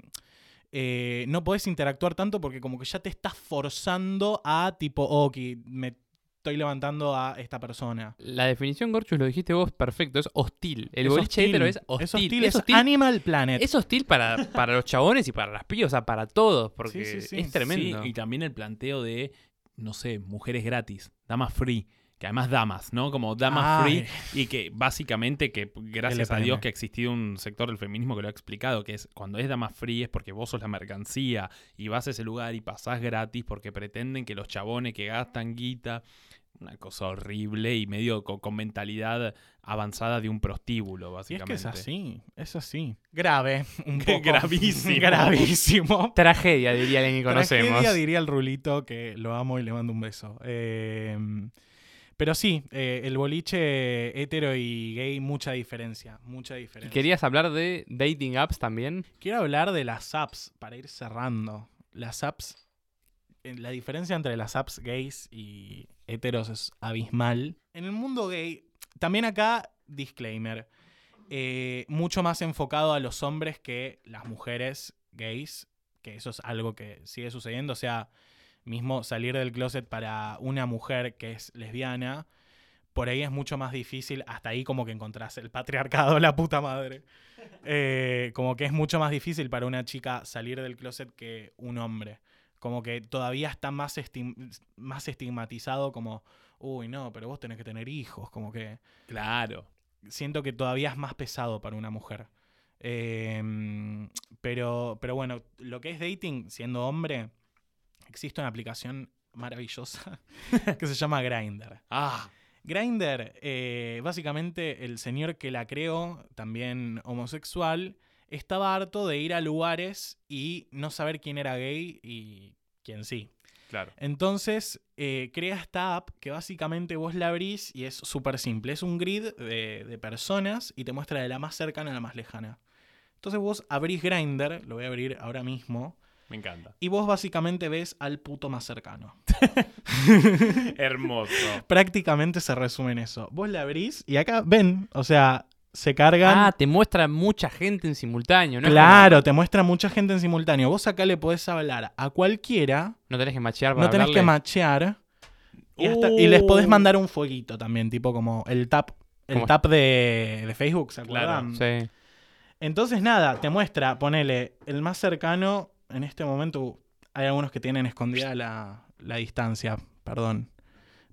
eh, no podés interactuar tanto porque como que ya te estás forzando a tipo, ok, me estoy levantando a esta persona. La definición, Gorchus, lo dijiste vos perfecto, es hostil. El Es boliche hostil, hetero es hostil. Es hostil, Es es hostil, Animal Planet. es hostil para, para los chabones y para las pibas, o sea, para todos, porque Sí, sí, sí. es tremendo. Sí, y también el planteo de, no sé, mujeres gratis, damas free, que además damas, ¿no? Como damas Ay. free y que básicamente que gracias a. Dios que ha existido un sector del feminismo que lo ha explicado, que es cuando es damas free es porque vos sos la mercancía y vas a ese lugar y pasás gratis porque pretenden que los chabones que gastan guita, una cosa horrible y medio co- con, mentalidad avanzada de un prostíbulo, Y es básicamente. que es así, es así. Grave, [LAUGHS] un Qué poco. gravísimo. [LAUGHS] gravísimo. Tragedia, diría alguien que conocemos. Tragedia, diría el Rulito, que lo amo y le mando un beso. Eh, pero sí, eh, el boliche hetero y gay, mucha diferencia, mucha ¿Y diferencia. querías hablar de dating apps también? Quiero hablar de las apps, para ir cerrando. Las apps, la diferencia entre las apps gays y heteros es abismal. En el mundo gay, también acá, disclaimer, eh, mucho más enfocado a los hombres que las mujeres gays, que eso es algo que sigue sucediendo. O sea, mismo salir del closet para una mujer que es lesbiana, por ahí es mucho más difícil, hasta ahí como que encontrás el patriarcado, la puta madre. Eh, como que es mucho más difícil para una chica salir del closet que un hombre. Como que todavía está más, estim- más estigmatizado como, uy, no, pero vos tenés que tener hijos. Como que Claro. siento que todavía es más pesado para una mujer. Eh, pero, pero bueno, lo que es dating siendo hombre, existe una aplicación maravillosa [LAUGHS] que se llama Grindr. Ah, Grindr, eh, básicamente el señor que la creó, también homosexual, estaba harto de ir a lugares y no saber quién era gay y quién sí. claro. Entonces eh, crea esta app que básicamente vos la abrís y es súper simple. Es un grid de, de personas y te muestra de la más cercana a la más lejana. Entonces vos abrís Grindr, lo voy a abrir ahora mismo, Me encanta. y vos básicamente ves al puto más cercano. [LAUGHS] Hermoso. Prácticamente se resume en eso. Vos la abrís y acá ven, o sea, se cargan. Ah, te muestra mucha gente en simultáneo, ¿no? claro, te muestra mucha gente en simultáneo. Vos acá le podés hablar a cualquiera, no tenés que machear para no tenés que machear. Y, hasta- y les podés Uh. mandar un fueguito también, tipo como el tap, el tap de, de Facebook, ¿se Claro, acuerdan? Sí. Entonces, nada, te muestra, ponele, el más cercano, en este momento hay algunos que tienen escondida la, la distancia, perdón.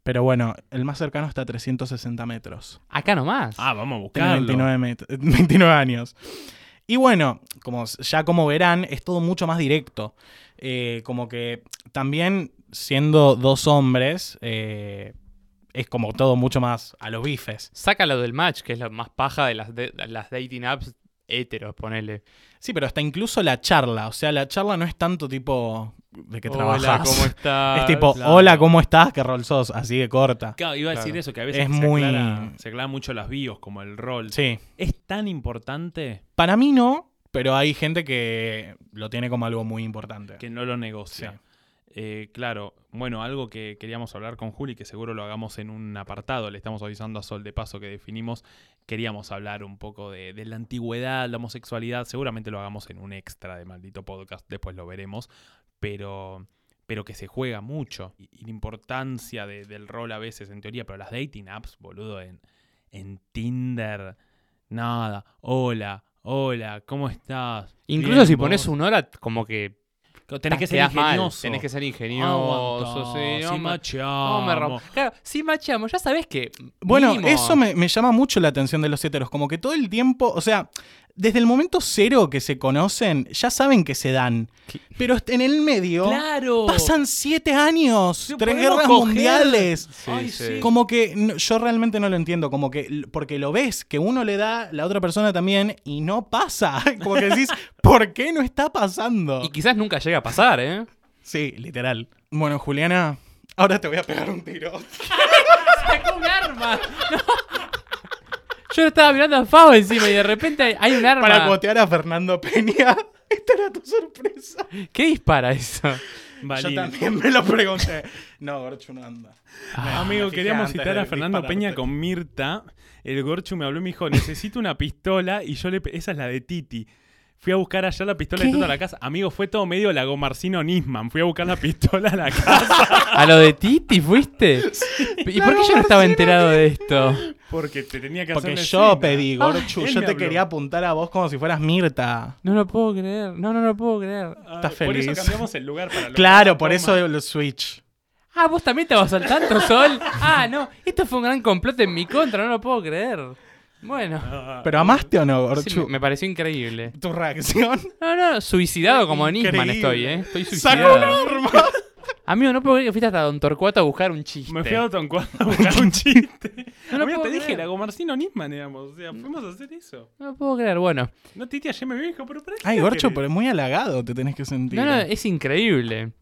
Pero bueno, el más cercano está a 360 metros. Acá nomás. Ah, vamos a Tiene buscarlo. 29, met- [LAUGHS] 29 años. Y bueno, como ya como verán, es todo mucho más directo. Eh, como que también siendo dos hombres, eh, es como todo mucho más a los bifes. Sácalo del match, que es lo más paja de las, de las dating apps héteros, ponele. Sí, pero hasta incluso la charla. O sea, la charla no es tanto tipo de que Hola, trabajas. ¿cómo [LAUGHS] estás? Es tipo, Claro. hola, ¿cómo estás? ¿Qué rol sos? Así de corta. Claro, iba a decir Claro. eso, que a veces Es se, muy- aclara, se mucho las bios, como el rol. Sí. ¿Es tan importante Para mí no, pero hay gente que lo tiene como algo muy importante. que no lo negocia? Sí. Eh, claro, bueno, algo que queríamos hablar con Juli, que seguro lo hagamos en un apartado, le estamos avisando a Sol de paso que definimos, queríamos hablar un poco de, de la antigüedad, la homosexualidad, seguramente lo hagamos en un extra de maldito podcast, después lo veremos, pero, pero que se juega mucho, y, y la importancia de- del rol a veces en teoría, pero las dating apps, boludo, en, en Tinder, nada, hola, hola, ¿cómo estás? Incluso Bien, si pones un hora, como que Tenés que ser ingenioso. Tenés que ser ingenioso. Aguantá, sí, si no me- macheamos. no me rompo. Claro, si macheamos, ya sabés que. Bueno, eso me, me llama mucho la atención de los heteros. Como que todo el tiempo, o sea, desde el momento cero que se conocen, ya saben que se dan. Pero en el medio ¡Claro! pasan siete años, Sí, tres guerras coger. mundiales. Sí, Ay, sí. sí. Como que no- yo realmente no lo entiendo, como que porque lo ves, que uno le da, la otra persona también, y no pasa. [LAUGHS] Como que decís, ¿por qué no está pasando? Y quizás nunca llega a pasar, ¿eh? Sí, literal. Bueno, Juliana, ahora te voy a pegar un tiro. [LAUGHS] ¡Sacó un arma! Yo lo estaba mirando a Favo encima y de repente hay- hay un arma. Para cuotear a Fernando Peña. [LAUGHS] Esta era tu sorpresa. ¿Qué dispara eso? Yo también me lo pregunté. No, Gorchu no anda. Amigo, me fijé queríamos citar a Fernando dispararte. Peña con Mirta. El Gorchu me habló y me dijo, necesito una pistola. Y yo le... Esa es la de Titi. Fui a buscar allá la pistola de toda la casa. Amigo, fue todo medio Lagomarcino Nisman. Fui a buscar la pistola a la casa [LAUGHS] ¿A lo de Titi fuiste? ¿Y por qué yo no estaba enterado de esto? porque te tenía que Porque hacer yo una escena. pedí, Gorchu. él yo te habló. quería apuntar a vos como si fueras Mirta. No lo puedo creer. No, no lo puedo creer. Ah, Estás Por eso feliz. cambiamos el lugar para Claro, por Toma. eso el switch. Ah, vos también estabas al tanto, Sol. Ah, no. Esto fue un gran complot en mi contra. No lo puedo creer. Bueno. Ah, ¿Pero amaste o no, Gorchu? me, me pareció increíble. ¿Tu reacción? No, no, suicidado como Nisman estoy, ¿eh? Estoy ¡Sacó un suicidado. arma! [LAUGHS] Amigo, no puedo creer que fuiste hasta Don Torcuato a buscar un chiste. Me fui a Toncuato a [LAUGHS] buscar un chiste. No lo Amigo, te dije, creer. Lagomarcino Nisman, digamos. O sea, fuimos a hacer eso. No lo puedo creer, bueno. No, Titi ayer me dijo, pero ¿para qué Ay, querés? pero muy halagado te tenés que sentir. No, no, es increíble.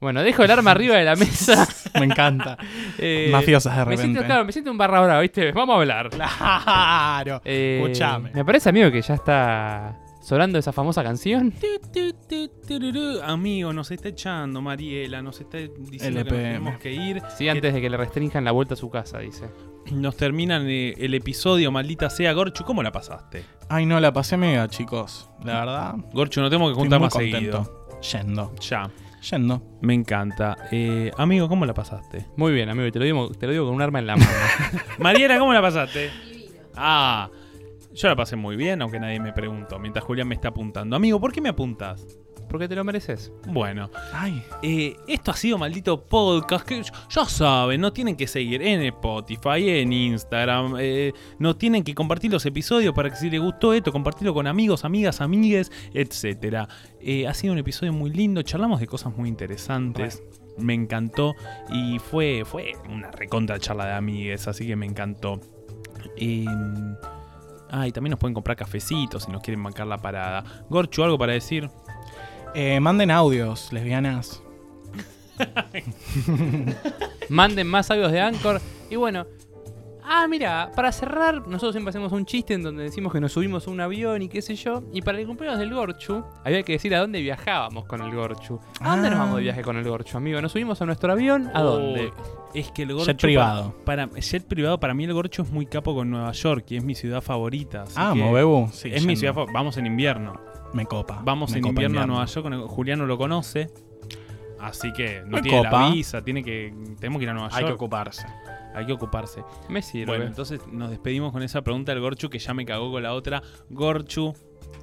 Bueno, dejo el arma arriba de la mesa. [LAUGHS] Me encanta. Eh, Mafiosas de Me repente. siento, claro, me siento un barra brava, ¿viste? Vamos a hablar. Claro. Eh, Escuchame. Me parece, amigo, que ya está sonando esa famosa canción. Tu, tu, tu, tururú. Amigo, nos está echando Mariela, nos está diciendo que nos tenemos que ir. Sí, antes de que le restrinjan la vuelta a su casa, dice. Nos terminan eh, el episodio, maldita sea. Gorchu, ¿cómo la pasaste? Ay, no, la pasé mega, chicos. La verdad. Gorchu, nos tenemos que Estoy juntar muy más seguido. contento. Yendo. Ya, Yendo. me encanta. Eh, amigo, ¿cómo la pasaste? Muy bien, amigo, y te lo digo, te lo digo con un arma en la mano. [LAUGHS] Mariela, ¿cómo la pasaste? Ah, yo la pasé muy bien, aunque nadie me preguntó, mientras Julián me está apuntando. Amigo, ¿por qué me apuntas? Porque te lo mereces. Bueno, Ay. Eh, esto ha sido maldito podcast que ya saben, no tienen que seguir en Spotify, en Instagram, eh, no tienen que compartir los episodios para que si les gustó esto, compartirlo con amigos, amigas, amigues, etc. ha sido un episodio muy lindo, charlamos de cosas muy interesantes. Me encantó y fue, fue una recontra charla de amigues, así que me encantó. Eh, ah, y también nos pueden comprar cafecitos si nos quieren bancar la parada. Gorchu, ¿algo para decir? Eh, manden audios, lesbianas. [LAUGHS] Manden más audios de Anchor. Y bueno. Ah, mira, para cerrar, nosotros siempre hacemos un chiste en donde decimos que nos subimos a un avión y qué sé yo. Y para el cumpleaños del Gorchu, había que decir a dónde viajábamos con el Gorchu. ¿A dónde nos Ah. vamos de viaje con el Gorchu, amigo? ¿Nos subimos a nuestro avión? ¿A dónde? Oh, es que el Gorchu Jet privado. Para, para- jet privado, para mí el Gorcho es muy capo con Nueva York y es mi ciudad favorita. así Ah, que Mobebu. Sí, es mi ciudad Vamos en invierno. Me copa. Vamos Me en copa invierno a. Nueva York. Juliano lo conoce. Así que no Me tiene copa. la visa, tiene que, tenemos que ir a Nueva Hay que York. ocuparse. Hay que ocuparse. Me sirve. Bueno, entonces nos despedimos con esa pregunta del Gorchu que ya me cagó con la otra. Gorchu,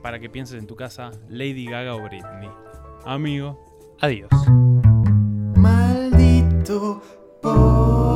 para que pienses en tu casa, Lady Gaga o Britney. Amigo. Adiós. Maldito podcast.